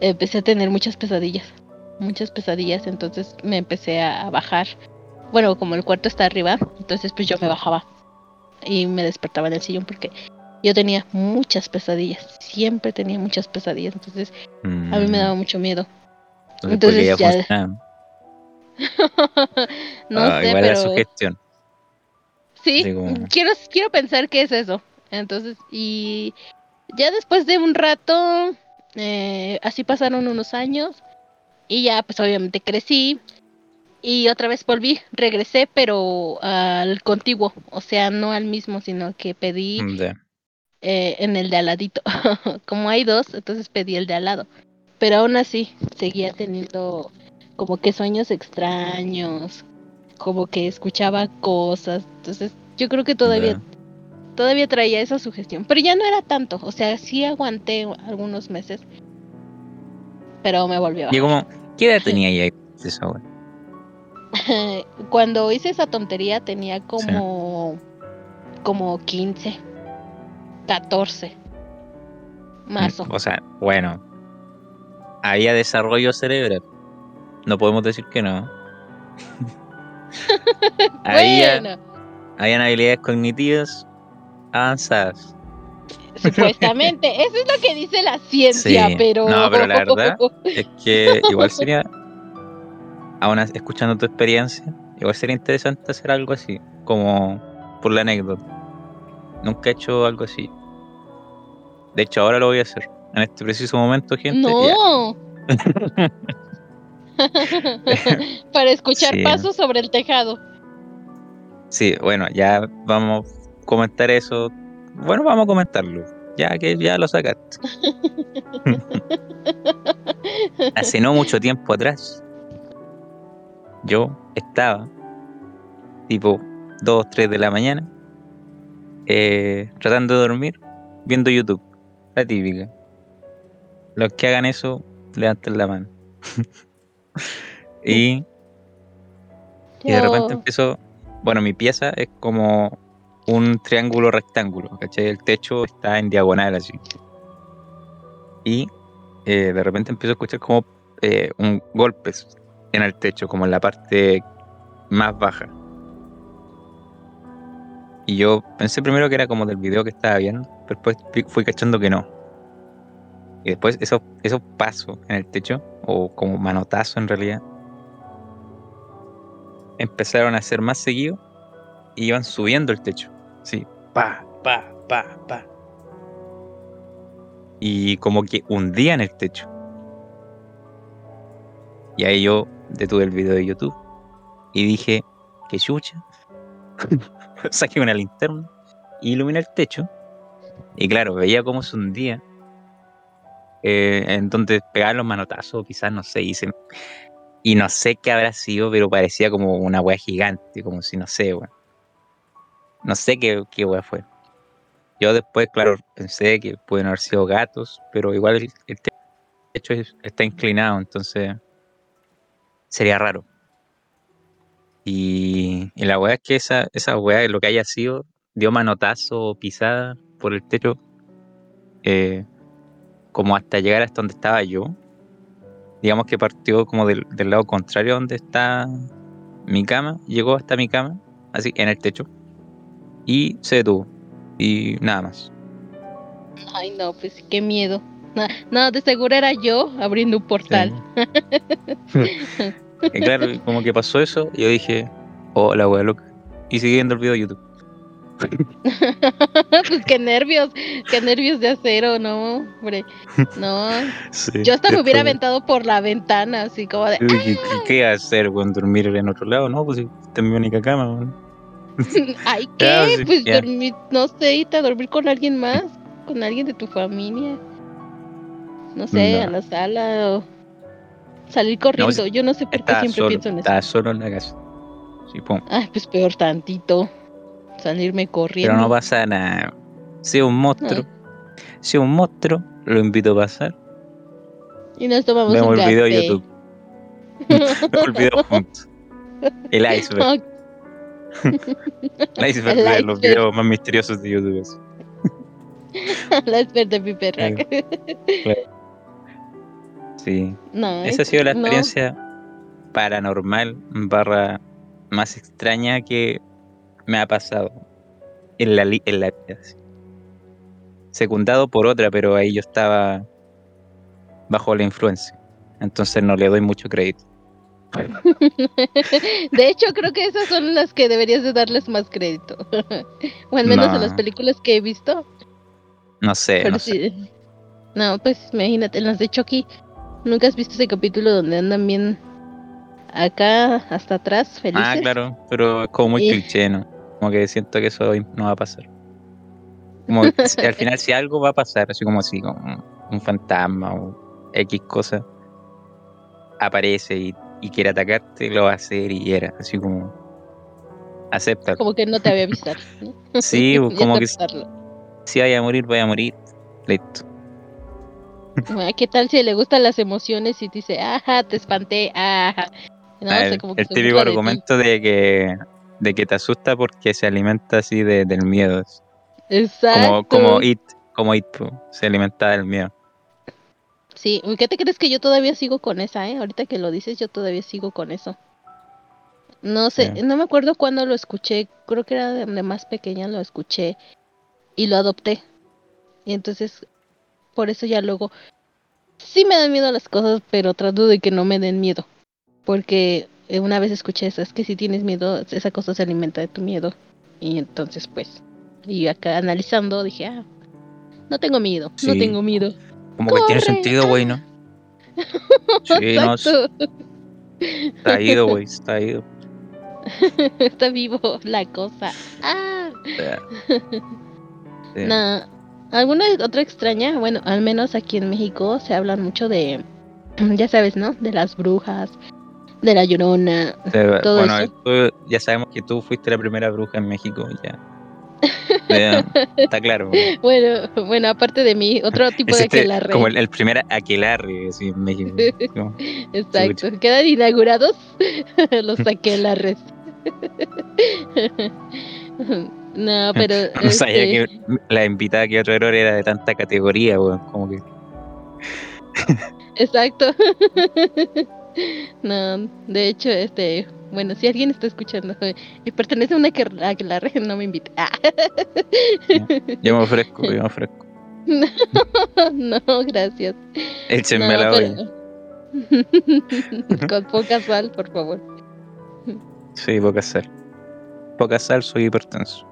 empecé a tener muchas pesadillas, muchas pesadillas, entonces me empecé a bajar. Bueno, como el cuarto está arriba, entonces pues yo me bajaba y me despertaba en el sillón porque yo tenía muchas pesadillas, siempre tenía muchas pesadillas, entonces a mí me daba mucho miedo. Mm, Entonces, entonces ya ya-. no Ah, sé, igual pero la sugestión. Sí, Así como- quiero, quiero pensar que es eso. Entonces, y ya después de un rato, eh, así pasaron unos años y ya pues obviamente crecí y otra vez volví, regresé, pero al contiguo, o sea, no al mismo, sino que pedí Mm, eh, en el de al ladito. Como hay dos, entonces pedí el de al lado. Pero aún así, seguía teniendo como que sueños extraños, como que escuchaba cosas. Entonces, yo creo que todavía, Ya. todavía traía esa sugestión. Pero ya no era tanto, o sea, sí aguanté algunos meses. Pero me volvió a Y como, ¿qué edad tenía wea? Cuando hice esa tontería tenía como como 15, 14. Más o O sea, bueno. Había desarrollo cerebral. No podemos decir que no. había, Bueno, habían habilidades cognitivas avanzadas. supuestamente, eso es lo que dice la ciencia, Sí. pero No, pero la verdad Es que igual sería, aún escuchando tu experiencia, igual sería interesante hacer algo así, como por la anécdota. Nunca he hecho algo así. De hecho, ahora lo voy a hacer. En este preciso momento, gente. no. Para escuchar Sí. pasos sobre el tejado. Sí, bueno, ya vamos a comentar eso. Bueno, vamos a comentarlo. Ya que ya lo sacaste. Hace no mucho tiempo atrás, yo estaba tipo 2, 3 de la mañana eh, tratando de dormir viendo YouTube. La típica. Los que hagan eso, levanten la mano. y y de repente empezó. Bueno, mi pieza es como un triángulo rectángulo, ¿cachai? El techo está en diagonal así. Y eh, de repente empiezo a escuchar como eh, un golpes en el techo, como en la parte más baja. Y yo pensé primero que era como del video que estaba viendo, pero después fui cachando que no. Y después esos, esos pasos en el techo, o como manotazos en realidad, empezaron a ser más seguidos y iban subiendo el techo. Sí, pa, pa, pa, pa. Y como que hundían el techo. Y ahí yo detuve el video de YouTube y dije, qué chucha. Saqué una linterna y iluminé el techo. Y claro, veía cómo se hundía. Eh, en donde pegaban los manotazos, quizás no sé, y y no sé qué habrá sido, pero parecía como una wea gigante, como si no sé, weón. No sé qué, qué wea fue. Yo después, claro, pensé que pueden haber sido gatos, pero igual el, el techo es- está inclinado, entonces sería raro. Y, la wea es que esa, esa wea, lo que haya sido, dio manotazo o pisada por el techo, eh, como hasta llegar hasta donde estaba yo digamos que partió como del, del lado contrario donde está mi cama, llegó hasta mi cama, así en el techo, y se detuvo. Y nada más. Ay, no, pues qué miedo. No, no, de seguro era yo abriendo un portal. claro, como que pasó eso, y yo dije, oh, la wea loca. Y seguí viendo el video de YouTube. pues qué nervios, qué nervios de acero, no, hombre. No, Sí, yo hasta me hubiera aventado por la ventana, así como de, ¿Qué, hacer, weón? ¿Dormir en otro lado? No, pues esta es mi única cama, ay, ¿qué? sí, Pues ya. dormir, no sé, irte a dormir con alguien más, con alguien de tu familia. No sé, No. a la sala o salir corriendo. yo no sé por qué siempre solo, pienso en eso. estaba solo en la casa. Sí, pum. Ay, pues peor tantito. Salirme corriendo. Pero no pasa nada. Si es un monstruo, si es un monstruo, lo invito a pasar. Y nos tomamos Vemos un el video de café. YouTube. Vemos el video juntos. El iceberg. El iceberg El de los iceberg. videos más misteriosos de YouTube. la experta de mi perra. Sí. no, Esa ha sido la no. experiencia paranormal barra más extraña que me ha pasado en la, en la vida. Secundado por otra, pero ahí yo estaba bajo la influencia. Entonces no le doy mucho crédito. De hecho, creo que esas son las que deberías de darles más crédito. o al menos en las No. películas que he visto. No sé, Pero no sé. No, pues imagínate, en las de Chucky. ¿Nunca has visto ese capítulo donde andan bien acá hasta atrás, felices. Ah, claro, pero como muy Y- cliché, ¿no? Como que siento que eso no va a pasar. Como que al final si algo va a pasar, así como así, como un fantasma o X cosa, aparece y, y quiere atacarte, lo va a hacer y era, así como acepta. Como que no te había avisado. ¿no? Sí, Y como que si vaya a morir, vaya a morir. Listo. Ah, ¿Qué tal si le gustan las emociones y te dice, ajá, te espanté, ajá? No, Ah, el, como que el típico de argumento de que de que te asusta porque se alimenta así de, del miedo. Exacto. Como, como It, como It, se alimenta del miedo. Sí, ¿qué te crees que yo todavía sigo con esa, eh? Ahorita que lo dices, yo todavía sigo con eso. No sé, no me acuerdo cuándo lo escuché, creo que era de, de más pequeña lo escuché y lo adopté. Y entonces, por eso ya luego, sí me dan miedo las cosas, pero trato de que no me den miedo. Porque una vez escuché eso, es que si tienes miedo, esa cosa se alimenta de tu miedo. Y entonces, pues, y acá analizando dije, ah, no tengo miedo, no tengo miedo. Como que tiene sentido, güey, ¿no? Sí, no, está ido, güey, está ido. Está vivo la cosa. Ah, sí. ¿Alguna otra extraña? Bueno, al menos aquí en México se hablan mucho de, ya sabes, ¿no? De las brujas, de la llorona. Todo bueno, eso. tú- ya sabemos que tú fuiste la primera bruja en México, ya. Ya, está claro. Bueno, bueno, aparte de mí, otro tipo de aquelarre. como el, el primer aquelarre en México. Exacto. Quedan inaugurados los aquelarres. no, pero. No sabía este, que la invitada que otro error era de tanta categoría, güey. Como que. Exacto. no, de hecho, este, bueno, si alguien está escuchando y pertenece a una que aquelarre, no me invite. Ah. Yo me ofrezco, yo me ofrezco. no, gracias. Échenme No, la olla. pero- Con poca sal, por favor. Sí, poca sal. Poca sal, soy hipertenso.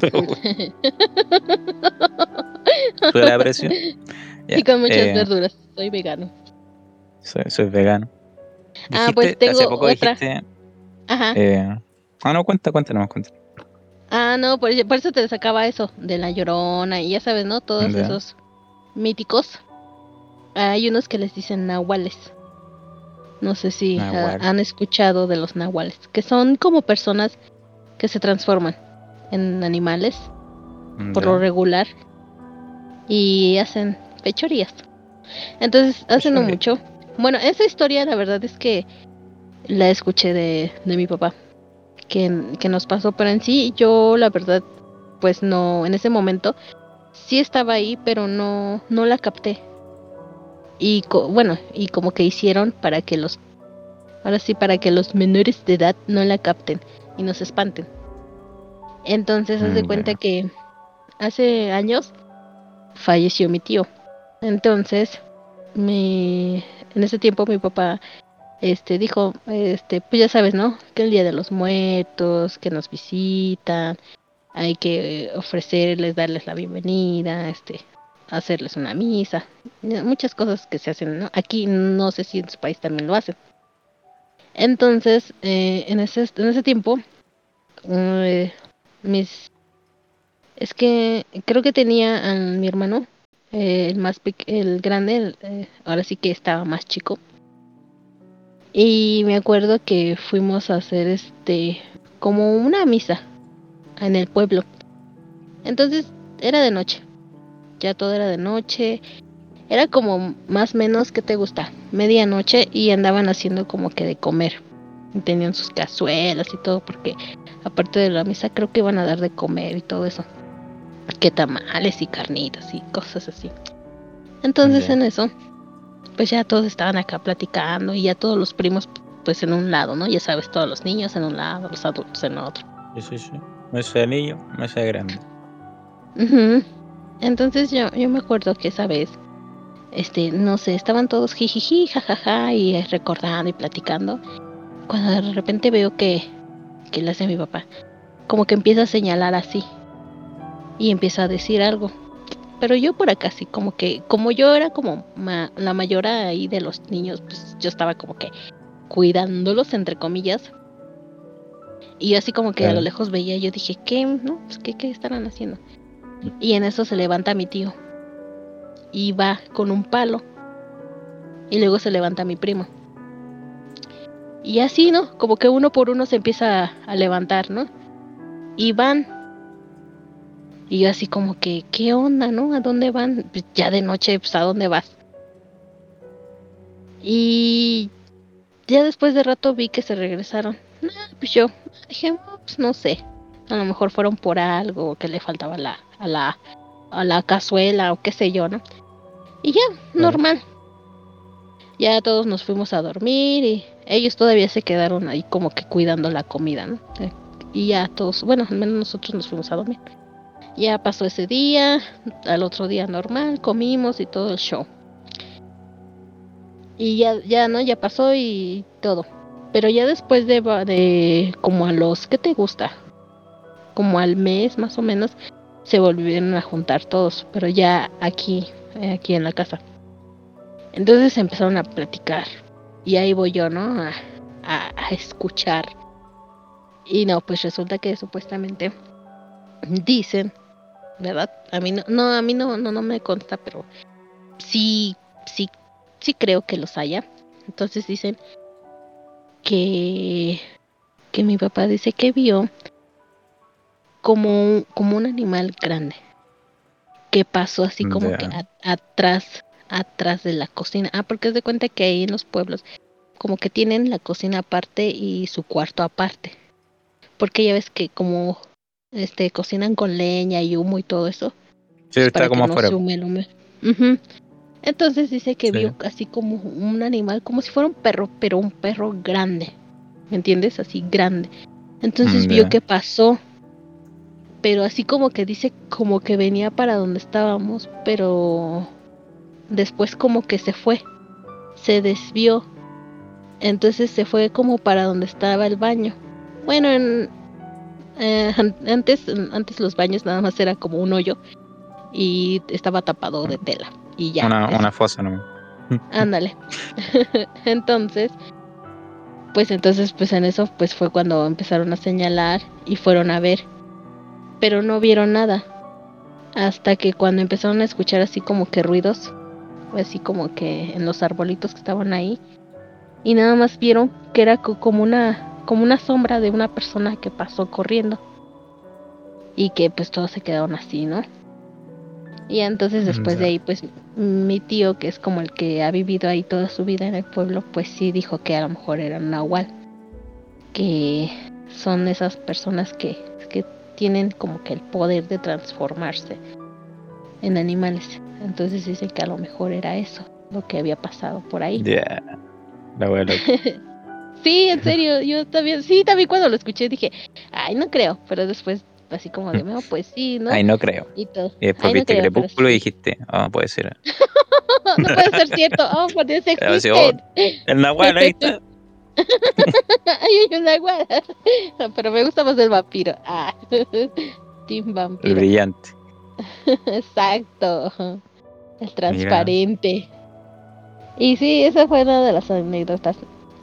Pero bueno, ¿tú la presión? Ya, y con muchas eh, verduras. Soy vegano. Soy, soy vegano. Ah, pues hace tengo poco otra. dijiste. Ajá. Eh, ah, no, cuenta, cuenta, no cuenta. Ah, no, por, por eso te sacaba eso, de la llorona y ya sabes, ¿no? Todos esos míticos. Hay unos que les dicen nahuales. No sé si ah, han escuchado de los nahuales, que son como personas que se transforman en animales por lo regular y hacen fechorías. Entonces, hace no mucho. Bueno, esa historia la verdad es que la escuché de, de mi papá, que, que nos pasó, pero en sí yo la verdad, pues no, en ese momento sí estaba ahí, pero no, no la capté. Y co- bueno, y como que hicieron para que los, ahora sí, para que los menores de edad no la capten y nos espanten. Entonces, haz de Mm, cuenta que hace años falleció mi tío. Entonces, mi, en ese tiempo mi papá este dijo, este, pues ya sabes, ¿no? Que el Día de los Muertos, que nos visitan, hay que ofrecerles, darles la bienvenida, este, hacerles una misa, muchas cosas que se hacen, ¿no? Aquí no sé si en su país también lo hacen. Entonces, eh, en ese en ese tiempo, eh, mis es que creo que tenía a mi hermano, eh, el más el grande, eh, ahora sí que estaba más chico. Y me acuerdo que fuimos a hacer este como una misa en el pueblo. Entonces era de noche. Ya todo era de noche. Era como más menos que te gusta, medianoche y andaban haciendo como que de comer. Tenían sus cazuelas y todo porque aparte de la misa creo que iban a dar de comer y todo eso. Que tamales y carnitas y cosas así. Entonces en eso, pues ya todos estaban acá platicando y ya todos los primos pues en un lado, ¿no? Ya sabes, todos los niños en un lado, los adultos en otro. Sí, sí, sí. Mesa de niño, mesa de grande. Entonces yo, yo me acuerdo que esa vez, este, no sé, estaban todos jijiji, jajaja, y recordando y platicando. Cuando de repente veo que, que le hace a mi papá, como que empieza a señalar así. Y empieza a decir algo. Pero yo por acá sí, como que, como yo era como ma- la mayor ahí de los niños, pues yo estaba como que cuidándolos, entre comillas. Y así como que a lo lejos veía, yo dije, ¿qué? ¿No? Pues, ¿qué, ¿Qué estarán haciendo? Y en eso se levanta mi tío. Y va con un palo. Y luego se levanta mi primo. Y así, ¿no? Como que uno por uno se empieza a, a levantar, ¿no? Y van. Y yo así como que, ¿qué onda, no? ¿A dónde van? Pues ya de noche, pues ¿a dónde vas? Y ya después de rato vi que se regresaron. Pues yo dije, "No, pues no sé. A lo mejor fueron por algo, que le faltaba la, a la, a la cazuela o qué sé yo, ¿no? Y ya, normal. Ya todos nos fuimos a dormir y ellos todavía se quedaron ahí como que cuidando la comida, ¿no? Eh, Y ya todos, bueno, al menos nosotros nos fuimos a dormir. Ya pasó ese día, al otro día normal, comimos y todo el show. Y ya, ya, ¿no? Ya pasó y todo. Pero ya después de, de como a los, ¿qué te gusta? Como al mes más o menos, se volvieron a juntar todos, pero ya aquí, aquí en la casa. Entonces empezaron a platicar. Y ahí voy yo, ¿no? A- a escuchar. Y no, pues resulta que supuestamente dicen, ¿verdad? A mí no, no a mí no, no, no me consta, pero sí, sí, sí creo que los haya. Entonces dicen que, que mi papá dice que vio como, un- como un animal grande que pasó así como que a- atrás, atrás de la cocina. Ah, porque es de cuenta que ahí en los pueblos como que tienen la cocina aparte y su cuarto aparte. Porque ya ves que como este cocinan con leña y humo y todo eso, Sí, está para como que no afuera. se hume el humo. Ujú. Entonces dice que Sí. vio así como un animal, como si fuera un perro, pero un perro grande. ¿Me entiendes? Así grande. Entonces Mm, vio que pasó. Pero así como que dice como que venía para donde estábamos, pero después como que se fue. Se desvió. Entonces se fue como para donde estaba el baño. Bueno, en, eh, an- antes, antes los baños nada más era como un hoyo y estaba tapado de tela. Y ya. una, una fosa nomás. Ándale. entonces, pues entonces, pues en eso, pues fue cuando empezaron a señalar y fueron a ver. Pero no vieron nada. Hasta que cuando empezaron a escuchar así como que ruidos, así como que en los arbolitos que estaban ahí, y nada más vieron que era co- como una, como una sombra de una persona que pasó corriendo. Y que pues todos se quedaron así, ¿no? Y entonces después de ahí, pues mi tío, que es como el que ha vivido ahí toda su vida en el pueblo, pues sí dijo que a lo mejor era nahual. Que son esas personas que, que tienen como que el poder de transformarse en animales. Entonces dicen que a lo mejor era eso lo que había pasado por ahí. Ya. La loca. Sí, en serio, yo también, sí, también cuando lo escuché dije, ay, no creo, pero después así como de, no, pues sí, ¿no? Ay, no creo. Y todo. Y después Ay, no viste creo, Crepúsculo y dijiste, ah, puede ser. no puede ser cierto, oh, por Pero sí, existen. El Nahual ahí está. Ay, hay una igual. Pero me gusta más el vampiro. Ah, Team El Vampiro. brillante. Exacto. El transparente. Y sí, esa fue una de las anécdotas.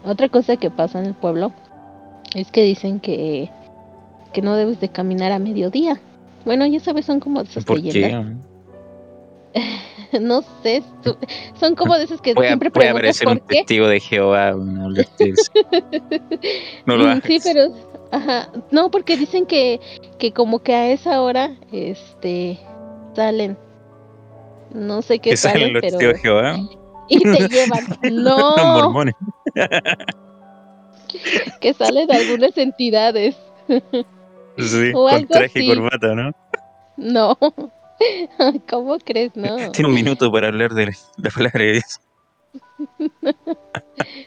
Otra cosa que pasa en el pueblo es que dicen que, que no debes de caminar a mediodía. Bueno, ya sabes, son como esas ¿Por leyendas. qué? no sé, son como de esas que Puede, siempre puede preguntas un qué. testigo de Jehová. No lo hagas. Sí, pero ajá, no porque dicen que que como que a esa hora este salen no sé qué ¿Que salen salen, los pero testigos de Jehová? Y te llevan. Los No, mormones. que salen algunas entidades. Sí, O con traje y así. corbata, ¿no? No. ¿Cómo crees? No. Tiene un minuto para hablar de la palabra de Dios.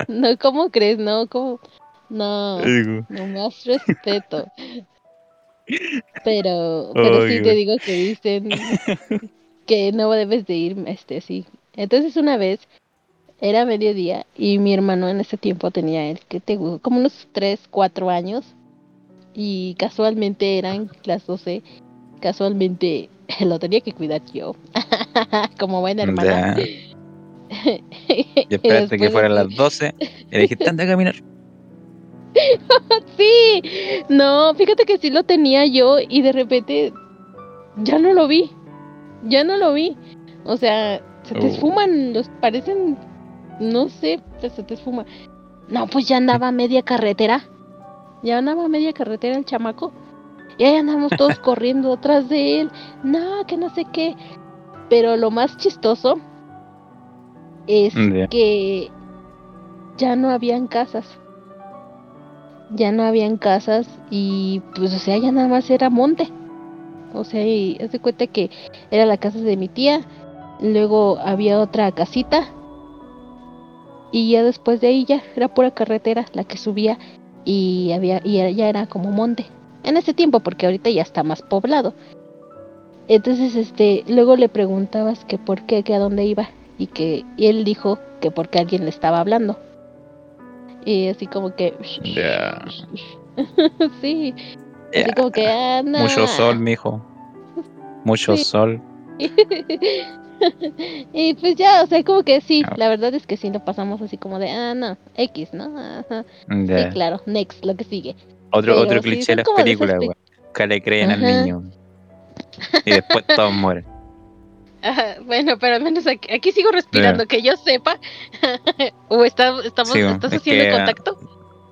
No, ¿cómo crees? No, ¿cómo? No. Digo, No más respeto. Pero, pero sí te digo que dicen que no debes de ir, este, sí. Entonces una vez era mediodía y mi hermano en ese tiempo tenía él, que te como unos 3, 4 años y casualmente eran las 12, casualmente lo tenía que cuidar yo, como buena hermana. ya. Y esperaste que fueran las 12 y dijiste, anda a caminar. Sí, no, fíjate que sí lo tenía yo y de repente ya no lo vi. Ya no lo vi. O sea, se te Oh. esfuman, los parecen, no sé, se te esfuma. No, pues ya andaba a media carretera. Ya andaba a media carretera el chamaco. Y ahí andamos todos corriendo atrás de él. No, que no sé qué. Pero lo más chistoso es Ya. que ya no habían casas. Ya no habían casas y pues o sea, ya nada más era monte. O sea, y haz de cuenta que era la casa de mi tía, luego había otra casita y ya después de ahí ya era pura carretera la que subía y había y era- ya era como monte. En ese tiempo porque ahorita ya está más poblado. Entonces, este, luego le preguntabas que por qué, que a dónde iba y que y él dijo que porque alguien le estaba hablando. Y así como que Ya. sí, así como que ah. Mucho sol, mijo. Mucho Sí. sol. y pues ya, o sea, como que sí, Ah. la verdad es que sí lo pasamos así como de, ah, no, X, ¿no? Ajá. Sí, claro, next, lo que sigue. Otro, Pero otro sí, cliché de las películas, pe- weón. Que le creen al niño. Y después todos mueren. Ajá, bueno, pero al menos aquí, aquí sigo respirando, que yo sepa. o está, estamos, Sí, estás es haciendo que, ah, contacto,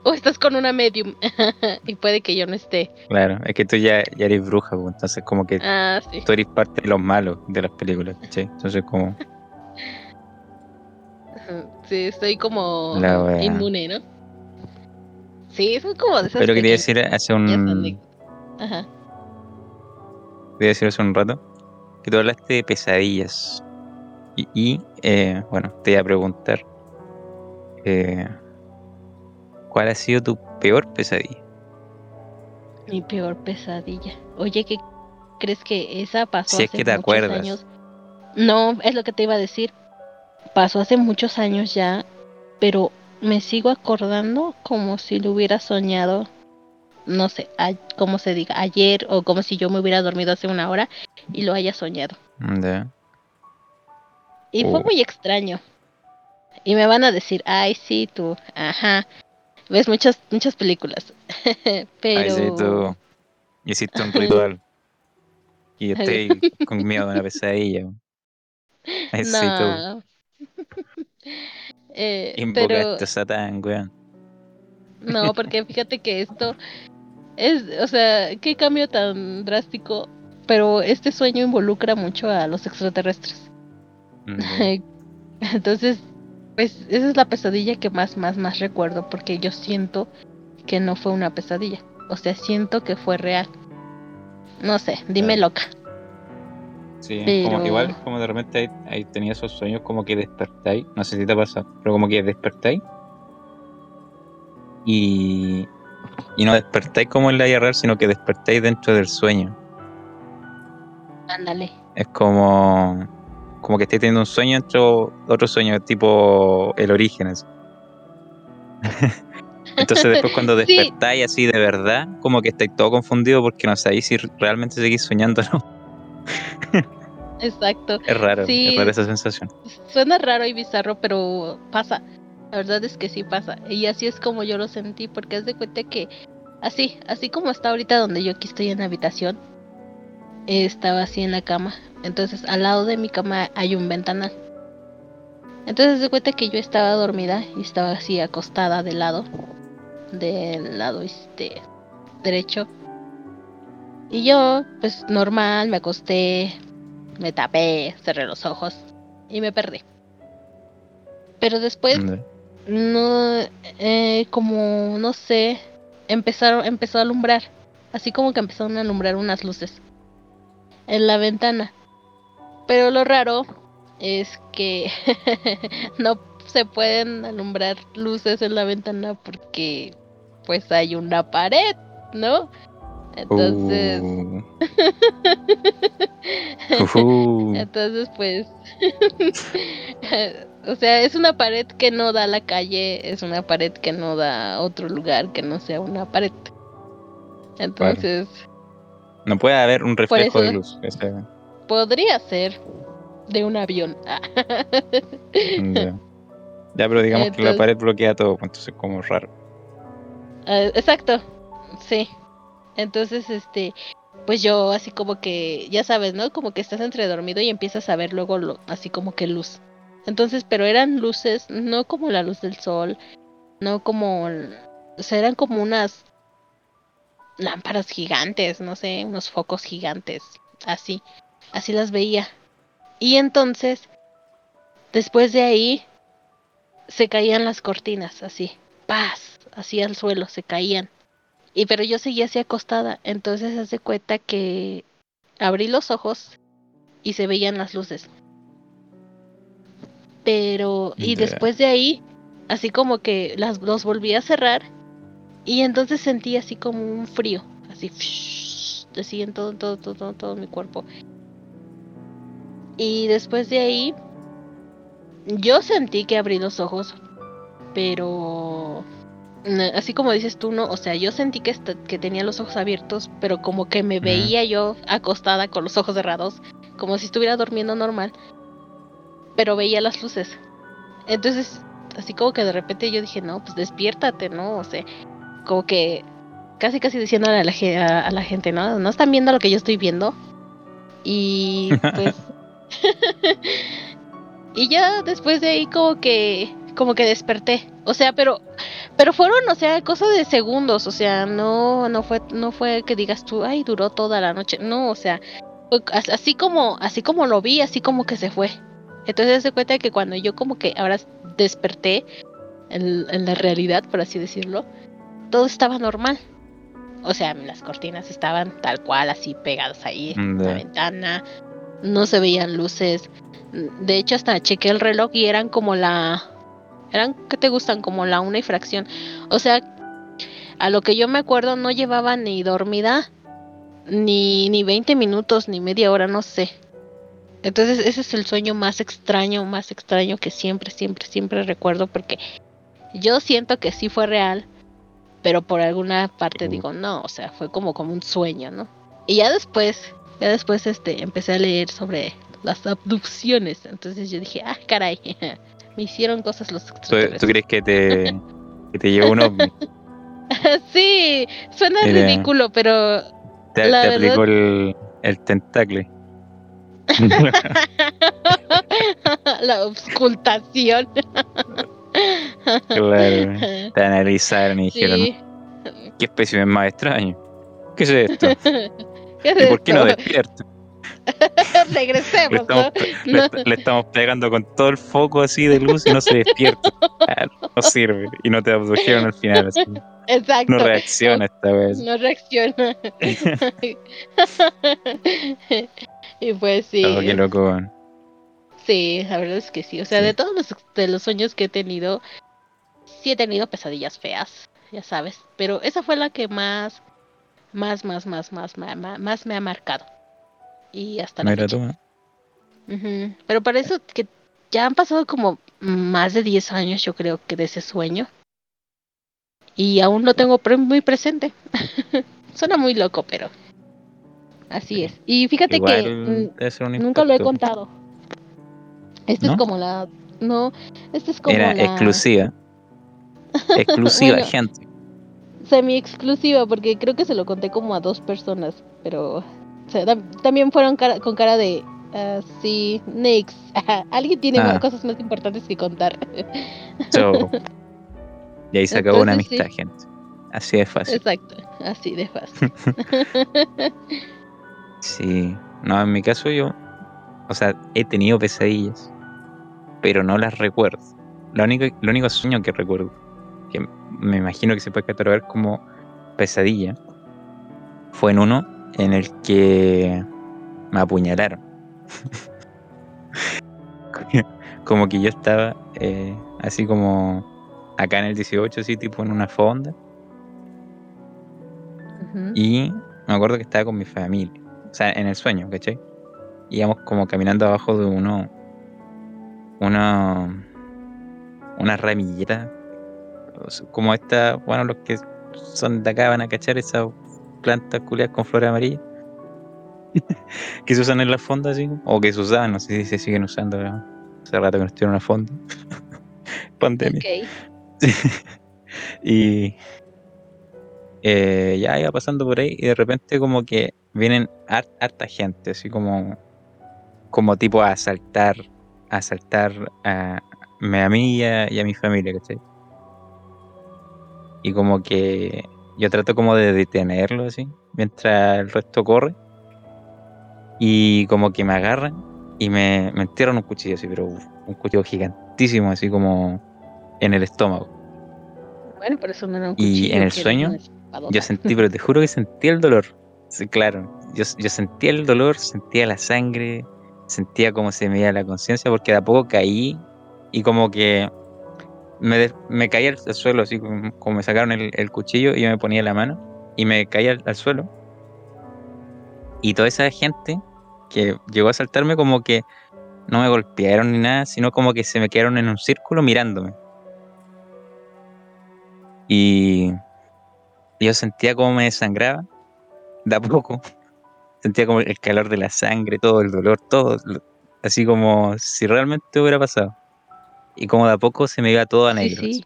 o estás con una medium. y puede que yo no esté. Claro, es que tú ya, ya eres bruja, weón. Entonces, como que Ah, sí. tú eres parte de los malos de las películas, ¿cachai? Entonces, como. Sí, estoy como La inmune, ¿no? Sí, son como de esas Pero quería decir hace un. Ajá. Quería decir hace un rato que tú hablaste de pesadillas. Y, y, eh, bueno, te iba a preguntar. eh, ¿Cuál ha sido tu peor pesadilla? Mi peor pesadilla. Oye, ¿qué crees que esa pasó Si es hace que te muchos acuerdas. años? No, es lo que te iba a decir. Pasó hace muchos años ya, pero me sigo acordando como si lo hubiera soñado, no sé, a- como se diga, ayer o como si yo me hubiera dormido hace una hora y lo haya soñado. Ya. Y fue Oh. muy extraño. Y me van a decir, ay, sí, tú, ajá, ves muchas, muchas películas. pero... Ay, sí, tú hiciste un ritual. Y estoy con miedo de una pesadilla. tú No. Eh, invocaste pero a Satán, weón. no, porque fíjate que esto es, o sea, qué cambio tan drástico, pero este sueño involucra mucho a los extraterrestres. Ya. Entonces, pues esa es la pesadilla que más, más, más recuerdo, porque yo siento que no fue una pesadilla. O sea, siento que fue real. No sé, dime Claro. loca. Sí, Pero- como igual como de repente ahí, ahí tenía esos sueños como que despertáis, no sé si te pasa, pero como que despertáis y, y no despertáis como en la real, sino que despertáis dentro del sueño. Ándale. Es como como que estáis teniendo un sueño dentro de otro sueño, tipo el origen. así. Entonces después cuando Sí. despertáis así de verdad, como que estáis todo confundido porque no sabéis si realmente seguís soñando o no. Exacto. Es raro, Sí. es rara esa sensación. Suena raro y bizarro, pero pasa. La verdad es que sí pasa. Y así es como yo lo sentí, porque haz de cuenta que así, así como está ahorita donde yo aquí estoy en la habitación, estaba así en la cama. Entonces al lado de mi cama hay un ventanal. Entonces de cuenta que yo estaba dormida y estaba así acostada de lado, del lado este derecho. Y yo, pues normal, me acosté, me tapé, cerré los ojos y me perdí. Pero después, no, eh, como, no sé, empezaron, empezó a alumbrar. Así como que empezaron a alumbrar unas luces en la ventana. Pero lo raro es que no se pueden alumbrar luces en la ventana porque pues hay una pared, ¿no? Entonces, Uh. Ujú. Entonces, pues, o sea, es una pared que no da a la calle, es una pared que no da a otro lugar que no sea una pared. Entonces, No puede haber un reflejo de luz. ese- podría ser de un avión. ya. Ya, pero digamos que la pared bloquea todo, pues, entonces como raro. Eh, exacto, sí. Entonces, este, pues yo así como que, ya sabes, ¿no? Como que estás entre dormido y empiezas a ver luego lo, así como que luz. Entonces, pero eran luces, no como la luz del sol, no como, o sea, eran como unas lámparas gigantes, no sé, unos focos gigantes, así, así las veía. Y entonces, después de ahí, se caían las cortinas, así, paz, así al suelo, se caían. Y pero yo seguía así acostada, entonces hace cuenta que abrí los ojos y se veían las luces. Pero, y después de ahí, así como que las, los volví a cerrar y entonces sentí así como un frío, así, así en todo, todo, todo, todo, todo mi cuerpo. Y después de ahí, yo sentí que abrí los ojos, pero así como dices tú, no, o sea, yo sentí que, que tenía los ojos abiertos, pero como que me veía yo acostada con los ojos cerrados, como si estuviera durmiendo normal, pero veía las luces. Entonces, así como que de repente yo dije, no, pues despiértate, ¿no? O sea, como que casi casi diciéndole a la, ge- a, a la gente, ¿no? No están viendo lo que yo estoy viendo. Y pues... y ya después de ahí como que como que desperté. O sea, pero pero fueron, o sea, cosas de segundos, o sea, no no fue no fue que digas tú, ay, duró toda la noche. No, o sea, fue así como así como lo vi, así como que se fue. Entonces se cuenta que cuando yo como que ahora desperté en, en la realidad, por así decirlo, todo estaba normal. O sea, las cortinas estaban tal cual, así pegadas ahí en la Ya. ventana. No se veían luces. De hecho, hasta chequé el reloj y eran como la... Eran, ¿qué te gustan? Como la una y fracción. O sea, a lo que yo me acuerdo no llevaba ni dormida, ni, ni 20 minutos, ni media hora, no sé. Entonces ese es el sueño más extraño, más extraño que siempre, siempre, siempre recuerdo porque yo siento que sí fue real, pero por alguna parte digo no, o sea, fue como como un sueño, ¿no? Y ya después, ya después este empecé a leer sobre las abducciones, entonces yo dije, ah, caray, me hicieron cosas los ¿Tú, extraterrestres. tú crees que te, que te llevó un ovni? sí, suena ridículo, pero Te, te verdad- aplicó el, el tentacle. la auscultación. Claro. Te analizaron y dijeron. ¿qué especie es más extraño? ¿Qué es esto? ¿Qué es ¿Y por qué no despierta? Le Regresemos, estamos, ¿no? le, No. le estamos pegando con todo el foco así de luz y no se despierta. No sirve. Y no te abdujeron al final. así. Exacto. No reacciona esta vez. No reacciona. y pues sí. Oh, qué loco. Sí, la verdad es que sí. O sea, Sí. de todos los, de los sueños que he tenido, sí he tenido pesadillas feas, ya sabes. Pero esa fue la que más, más, más, más, más, ma- más me ha marcado. Y hasta la fecha. tú. ¿eh? Ujú, Pero para eso que ya han pasado como más de 10 años, yo creo que de ese sueño. Y aún lo tengo pre- muy presente. Suena muy loco, pero así es. Y fíjate Igual que nunca lo he contado. Esta ¿No? es como la... No, esta es como Era la... exclusiva. Exclusiva, Bueno. gente. Semi exclusiva porque creo que se lo conté como a dos personas, pero o sea, tam- también fueron cara- con cara de... ah, sí, next. Alguien tiene más Ah. cosas más importantes que contar. So, y ahí se acabó una sí. amistad, gente. Así de fácil. Exacto, así de fácil. Sí. No, en mi caso yo, o sea, he tenido pesadillas, pero no las recuerdo. Lo único, lo único sueño que recuerdo, que me imagino que se puede catalogar como pesadilla, fue en uno en el que me apuñalaron. como que yo estaba eh, así como acá en el 18, así tipo en una fonda, y me acuerdo que estaba con mi familia, o sea, en el sueño, ¿cachai? Íbamos como caminando abajo de uno, una, una ramilleta, como esta, bueno, los que son de acá van a cachar esas plantas culiadas con flores amarillas, que se usan en la fonda, así, o que se usaban, no sé si se siguen usando, ¿no? hace rato que no estoy en una fonda. Pandemia. Y eh, ya iba pasando por ahí y de repente como que vienen har- harta gente, así como, como tipo a asaltar, asaltar a, a mí y a, y a mi familia, ¿cachai? Y como que yo trato como de detenerlo así, mientras el resto corre. Y como que me agarran y me, me entierran un cuchillo así, pero uf, un cuchillo gigantísimo, así como en el estómago. Bueno, pero eso no era un Y cuchillo. en el sueño. Yo sentí, pero te juro que sentí el dolor. Sí, claro, yo, yo sentía el dolor, sentía la sangre, sentía como se me iba la conciencia, porque de a poco caí y como que me, me caí al, suelo, así como, me sacaron el, el cuchillo y yo me ponía la mano y me caí al, al suelo. Y toda esa gente que llegó a saltarme como que no me golpearon ni nada, sino como que se me quedaron en un círculo mirándome. Y yo sentía como me desangraba, de a poco. Sentía como el calor de la sangre, todo el dolor, todo. Así como si realmente hubiera pasado. Y como de a poco se me iba todo a negro. sí.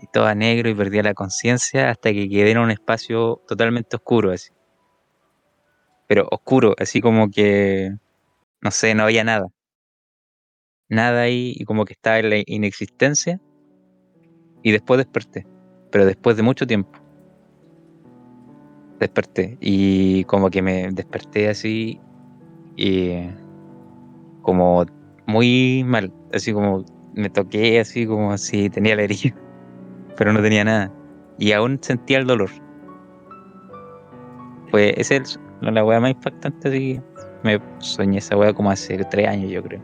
Y todo a negro y perdía la conciencia hasta que quedé en un espacio totalmente oscuro, así. Pero oscuro, así como que, no sé, no había nada. Nada ahí y como que estaba en la inexistencia. Y después desperté. Pero después de mucho tiempo. Desperté. Y como que me desperté así. Y como muy mal. Así como me toqué así como si tenía la herida. Pero no tenía nada. Y aún sentía el dolor. Pues esa es la weá más impactante así. Me soñé esa weá como hace tres años yo creo.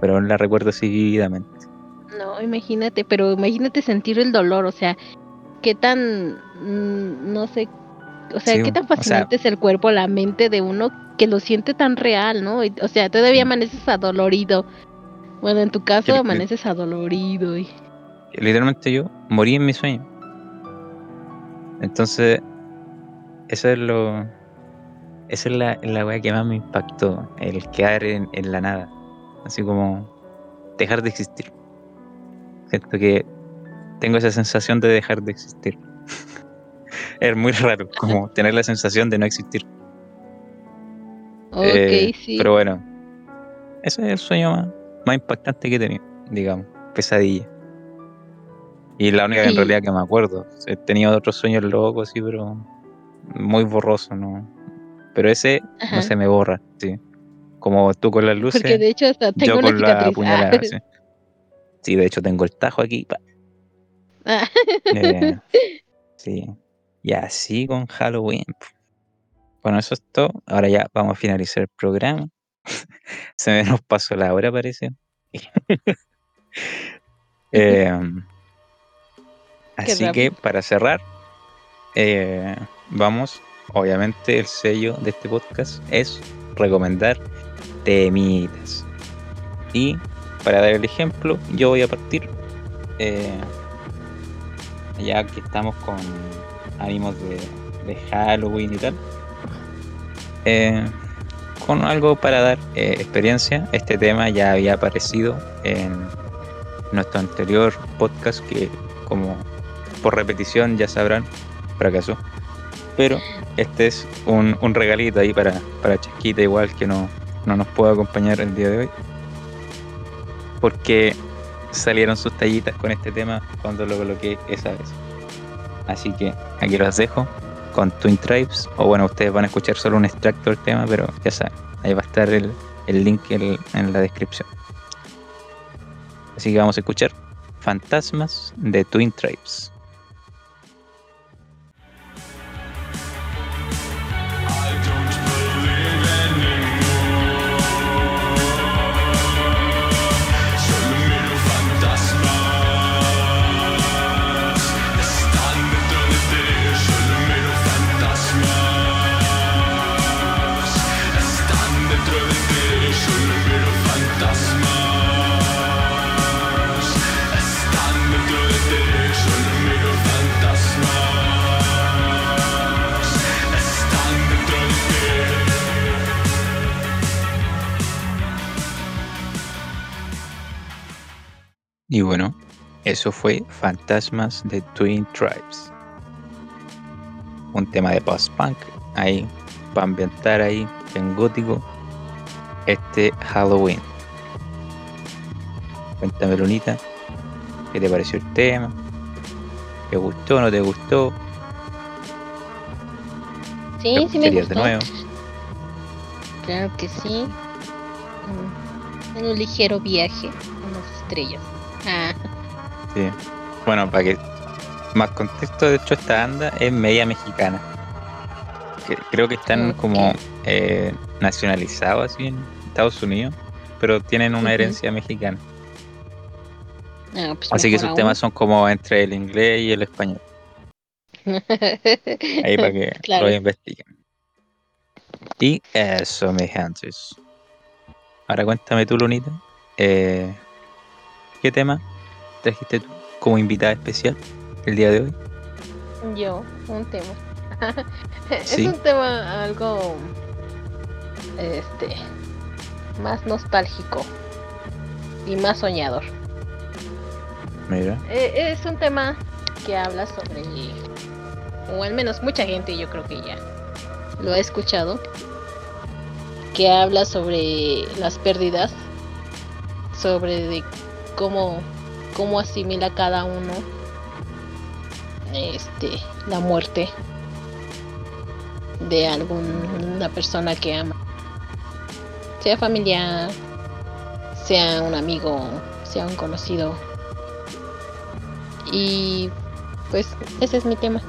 Pero aún la recuerdo así vividamente. No, imagínate, pero imagínate sentir el dolor, o sea, qué tan, mm, no sé, o sea, Sí, qué tan o sea- fascinante es el cuerpo, la mente de uno que lo siente tan real, ¿no? Y- O sea, todavía amaneces adolorido. Bueno, en tu caso que- amaneces adolorido y... literalmente yo morí en mi sueño. Entonces, eso es lo. Esa es la, la weá que más me impactó, el quedar en, en la nada. Así como dejar de existir. Siento que tengo esa sensación de dejar de existir. es muy raro, como tener la sensación de no existir. Ok, Eh, sí. Pero bueno, ese es el sueño más, más impactante que he tenido, digamos, pesadilla. Y la única en Y- realidad que me acuerdo. He tenido otros sueños locos, sí, pero muy borroso, ¿no? Pero ese Ajá. no se me borra, sí. Como tú con las luces, Porque de hecho hasta tengo yo una con la puñalada, Ah. sí. Sí, de hecho tengo el tajo aquí. Ah. Eh, sí. Y así con Halloween. Bueno, eso es todo. Ahora ya vamos a finalizar el programa. Se me nos pasó la hora, parece. Em, así que para cerrar, eh, vamos, obviamente el sello de este podcast es recomendar temitas. Y para dar el ejemplo, yo voy a partir, eh, ya que estamos con ánimos de, de Halloween y tal, eh, con algo para dar eh, experiencia. Este tema ya había aparecido en nuestro anterior podcast que como por repetición ya sabrán, fracasó. Pero este es un, un regalito ahí para, para Chasquita igual que no, no nos puede acompañar el día de hoy. Porque salieron sus tallitas con este tema cuando lo coloqué esa vez. Así que aquí los dejo con Twin Tribes. O bueno, ustedes van a escuchar solo un extracto del tema, pero ya saben, ahí va a estar el, el link en- en la descripción. Así que vamos a escuchar Fantasmas de Twin Tribes. Y bueno, eso fue Fantasmas de Twin Tribes. Un tema de post-punk ahí, para ambientar ahí en gótico este Halloween. Cuéntame, Lunita, ¿qué te pareció el tema? ¿Te gustó o no te gustó? Sí, ¿Lo sí me gustó. de nuevo? Claro que sí. Mm, En un ligero viaje a las estrellas. Sí. Bueno, para que más contexto, de hecho, esta banda es media mexicana. Creo que están como eh, nacionalizados así en Estados Unidos, pero tienen una herencia mexicana. ah, pues Así que sus aún. temas son como entre el inglés y el español. Ahí para que Claro. lo investiguen. Y eso, mis gentes. Ahora cuéntame tú, Lunita. eh, ¿Qué tema trajiste tú como invitada especial el día de hoy? Yo, un tema. Sí. Es un tema algo este más nostálgico y más soñador. Mira. Eh, es un tema que habla sobre, o al menos mucha gente yo creo que ya lo ha escuchado, que habla sobre las pérdidas, sobre de cómo, cómo asimila cada uno este la muerte de alguna persona que ama, sea familiar, sea un amigo, sea un conocido. Y pues ese es mi tema.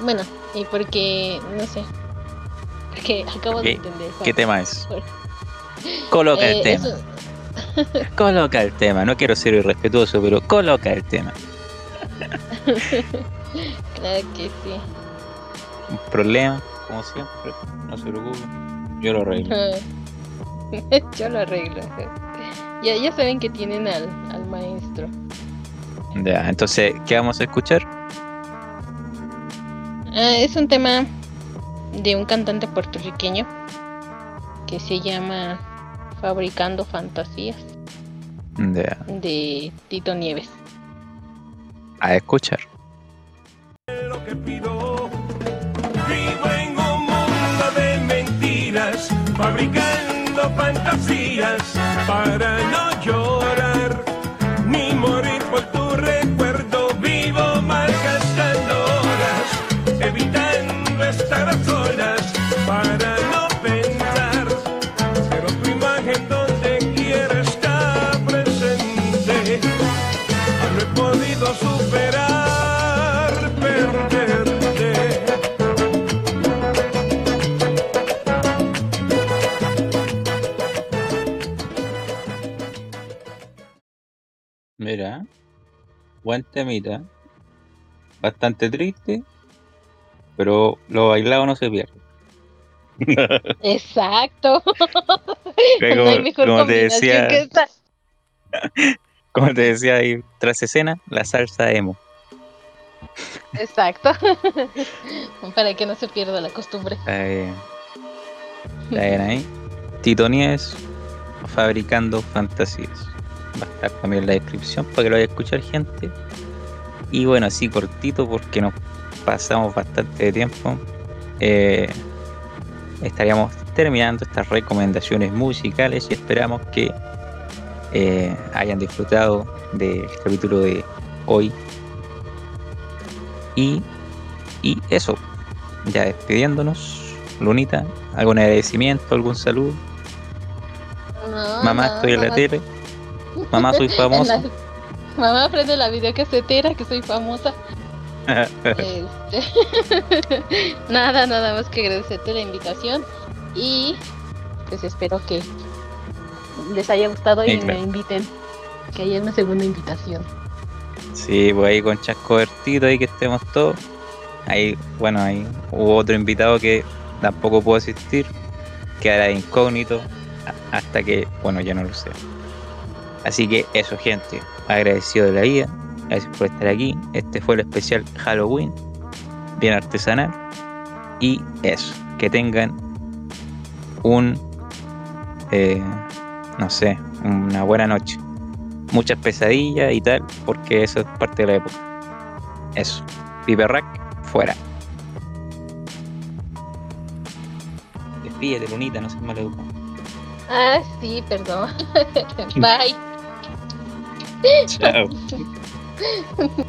Bueno, y porque, no sé, porque acabo de ¿Qué- entender. ¿Qué tema es? Coloca Eh, el tema. eso- Coloca el tema. No quiero ser irrespetuoso, pero coloca el tema. claro que sí. Un problema, como siempre. No se preocupe. Yo lo arreglo. Yo lo arreglo. Ya, ya saben que tienen al, al maestro. Ya, entonces, ¿qué vamos a escuchar? Ah, es un tema de un cantante puertorriqueño que se llama Fabricando Fantasías Ya, de Tito Nieves. a escuchar. lo que pido. Vivo en un mundo de mentiras, fabricando fantasías para no llorar Mira, buen temita. Bastante triste, pero lo bailado no se pierde. Exacto. Que no hay como- mejor como te decía- que esta. Como te decía ahí tras escena, la salsa emo. Exacto. Para que no se pierda la costumbre. Está bien. Está bien ahí. Tito Nieves, fabricando fantasías. Va a estar también en la descripción para que lo vaya a escuchar gente. Y bueno, así cortito porque nos pasamos bastante de tiempo. eh, estaríamos terminando estas recomendaciones musicales y esperamos que eh, hayan disfrutado del capítulo de hoy. Y, y eso, ya despidiéndonos, Lunita, ¿algún agradecimiento, algún saludo? No, Mamá, no, estoy en la tele. Mamá, soy famosa. la- Mamá prende la videocasetera que soy famosa. Este, nada, nada más que agradecerte la invitación y pues espero que les haya gustado y Sí, me inviten. Que haya una segunda invitación. sí, pues ahí con chasco vertido ahí que estemos todos. Ahí, bueno, ahí hubo otro invitado que tampoco pudo asistir, quedará de incógnito hasta que, bueno, ya no lo sé. Así que eso, gente, agradecido de la vida, gracias por estar aquí. Este fue el especial Halloween, bien artesanal. Y eso, que tengan un, eh, no sé, una buena noche. muchas pesadillas y tal, porque eso es parte de la época. Eso. Piperrack, fuera. Despídete, Lunita, no seas maleducado. Ah, sí, perdón. Bye. Chao.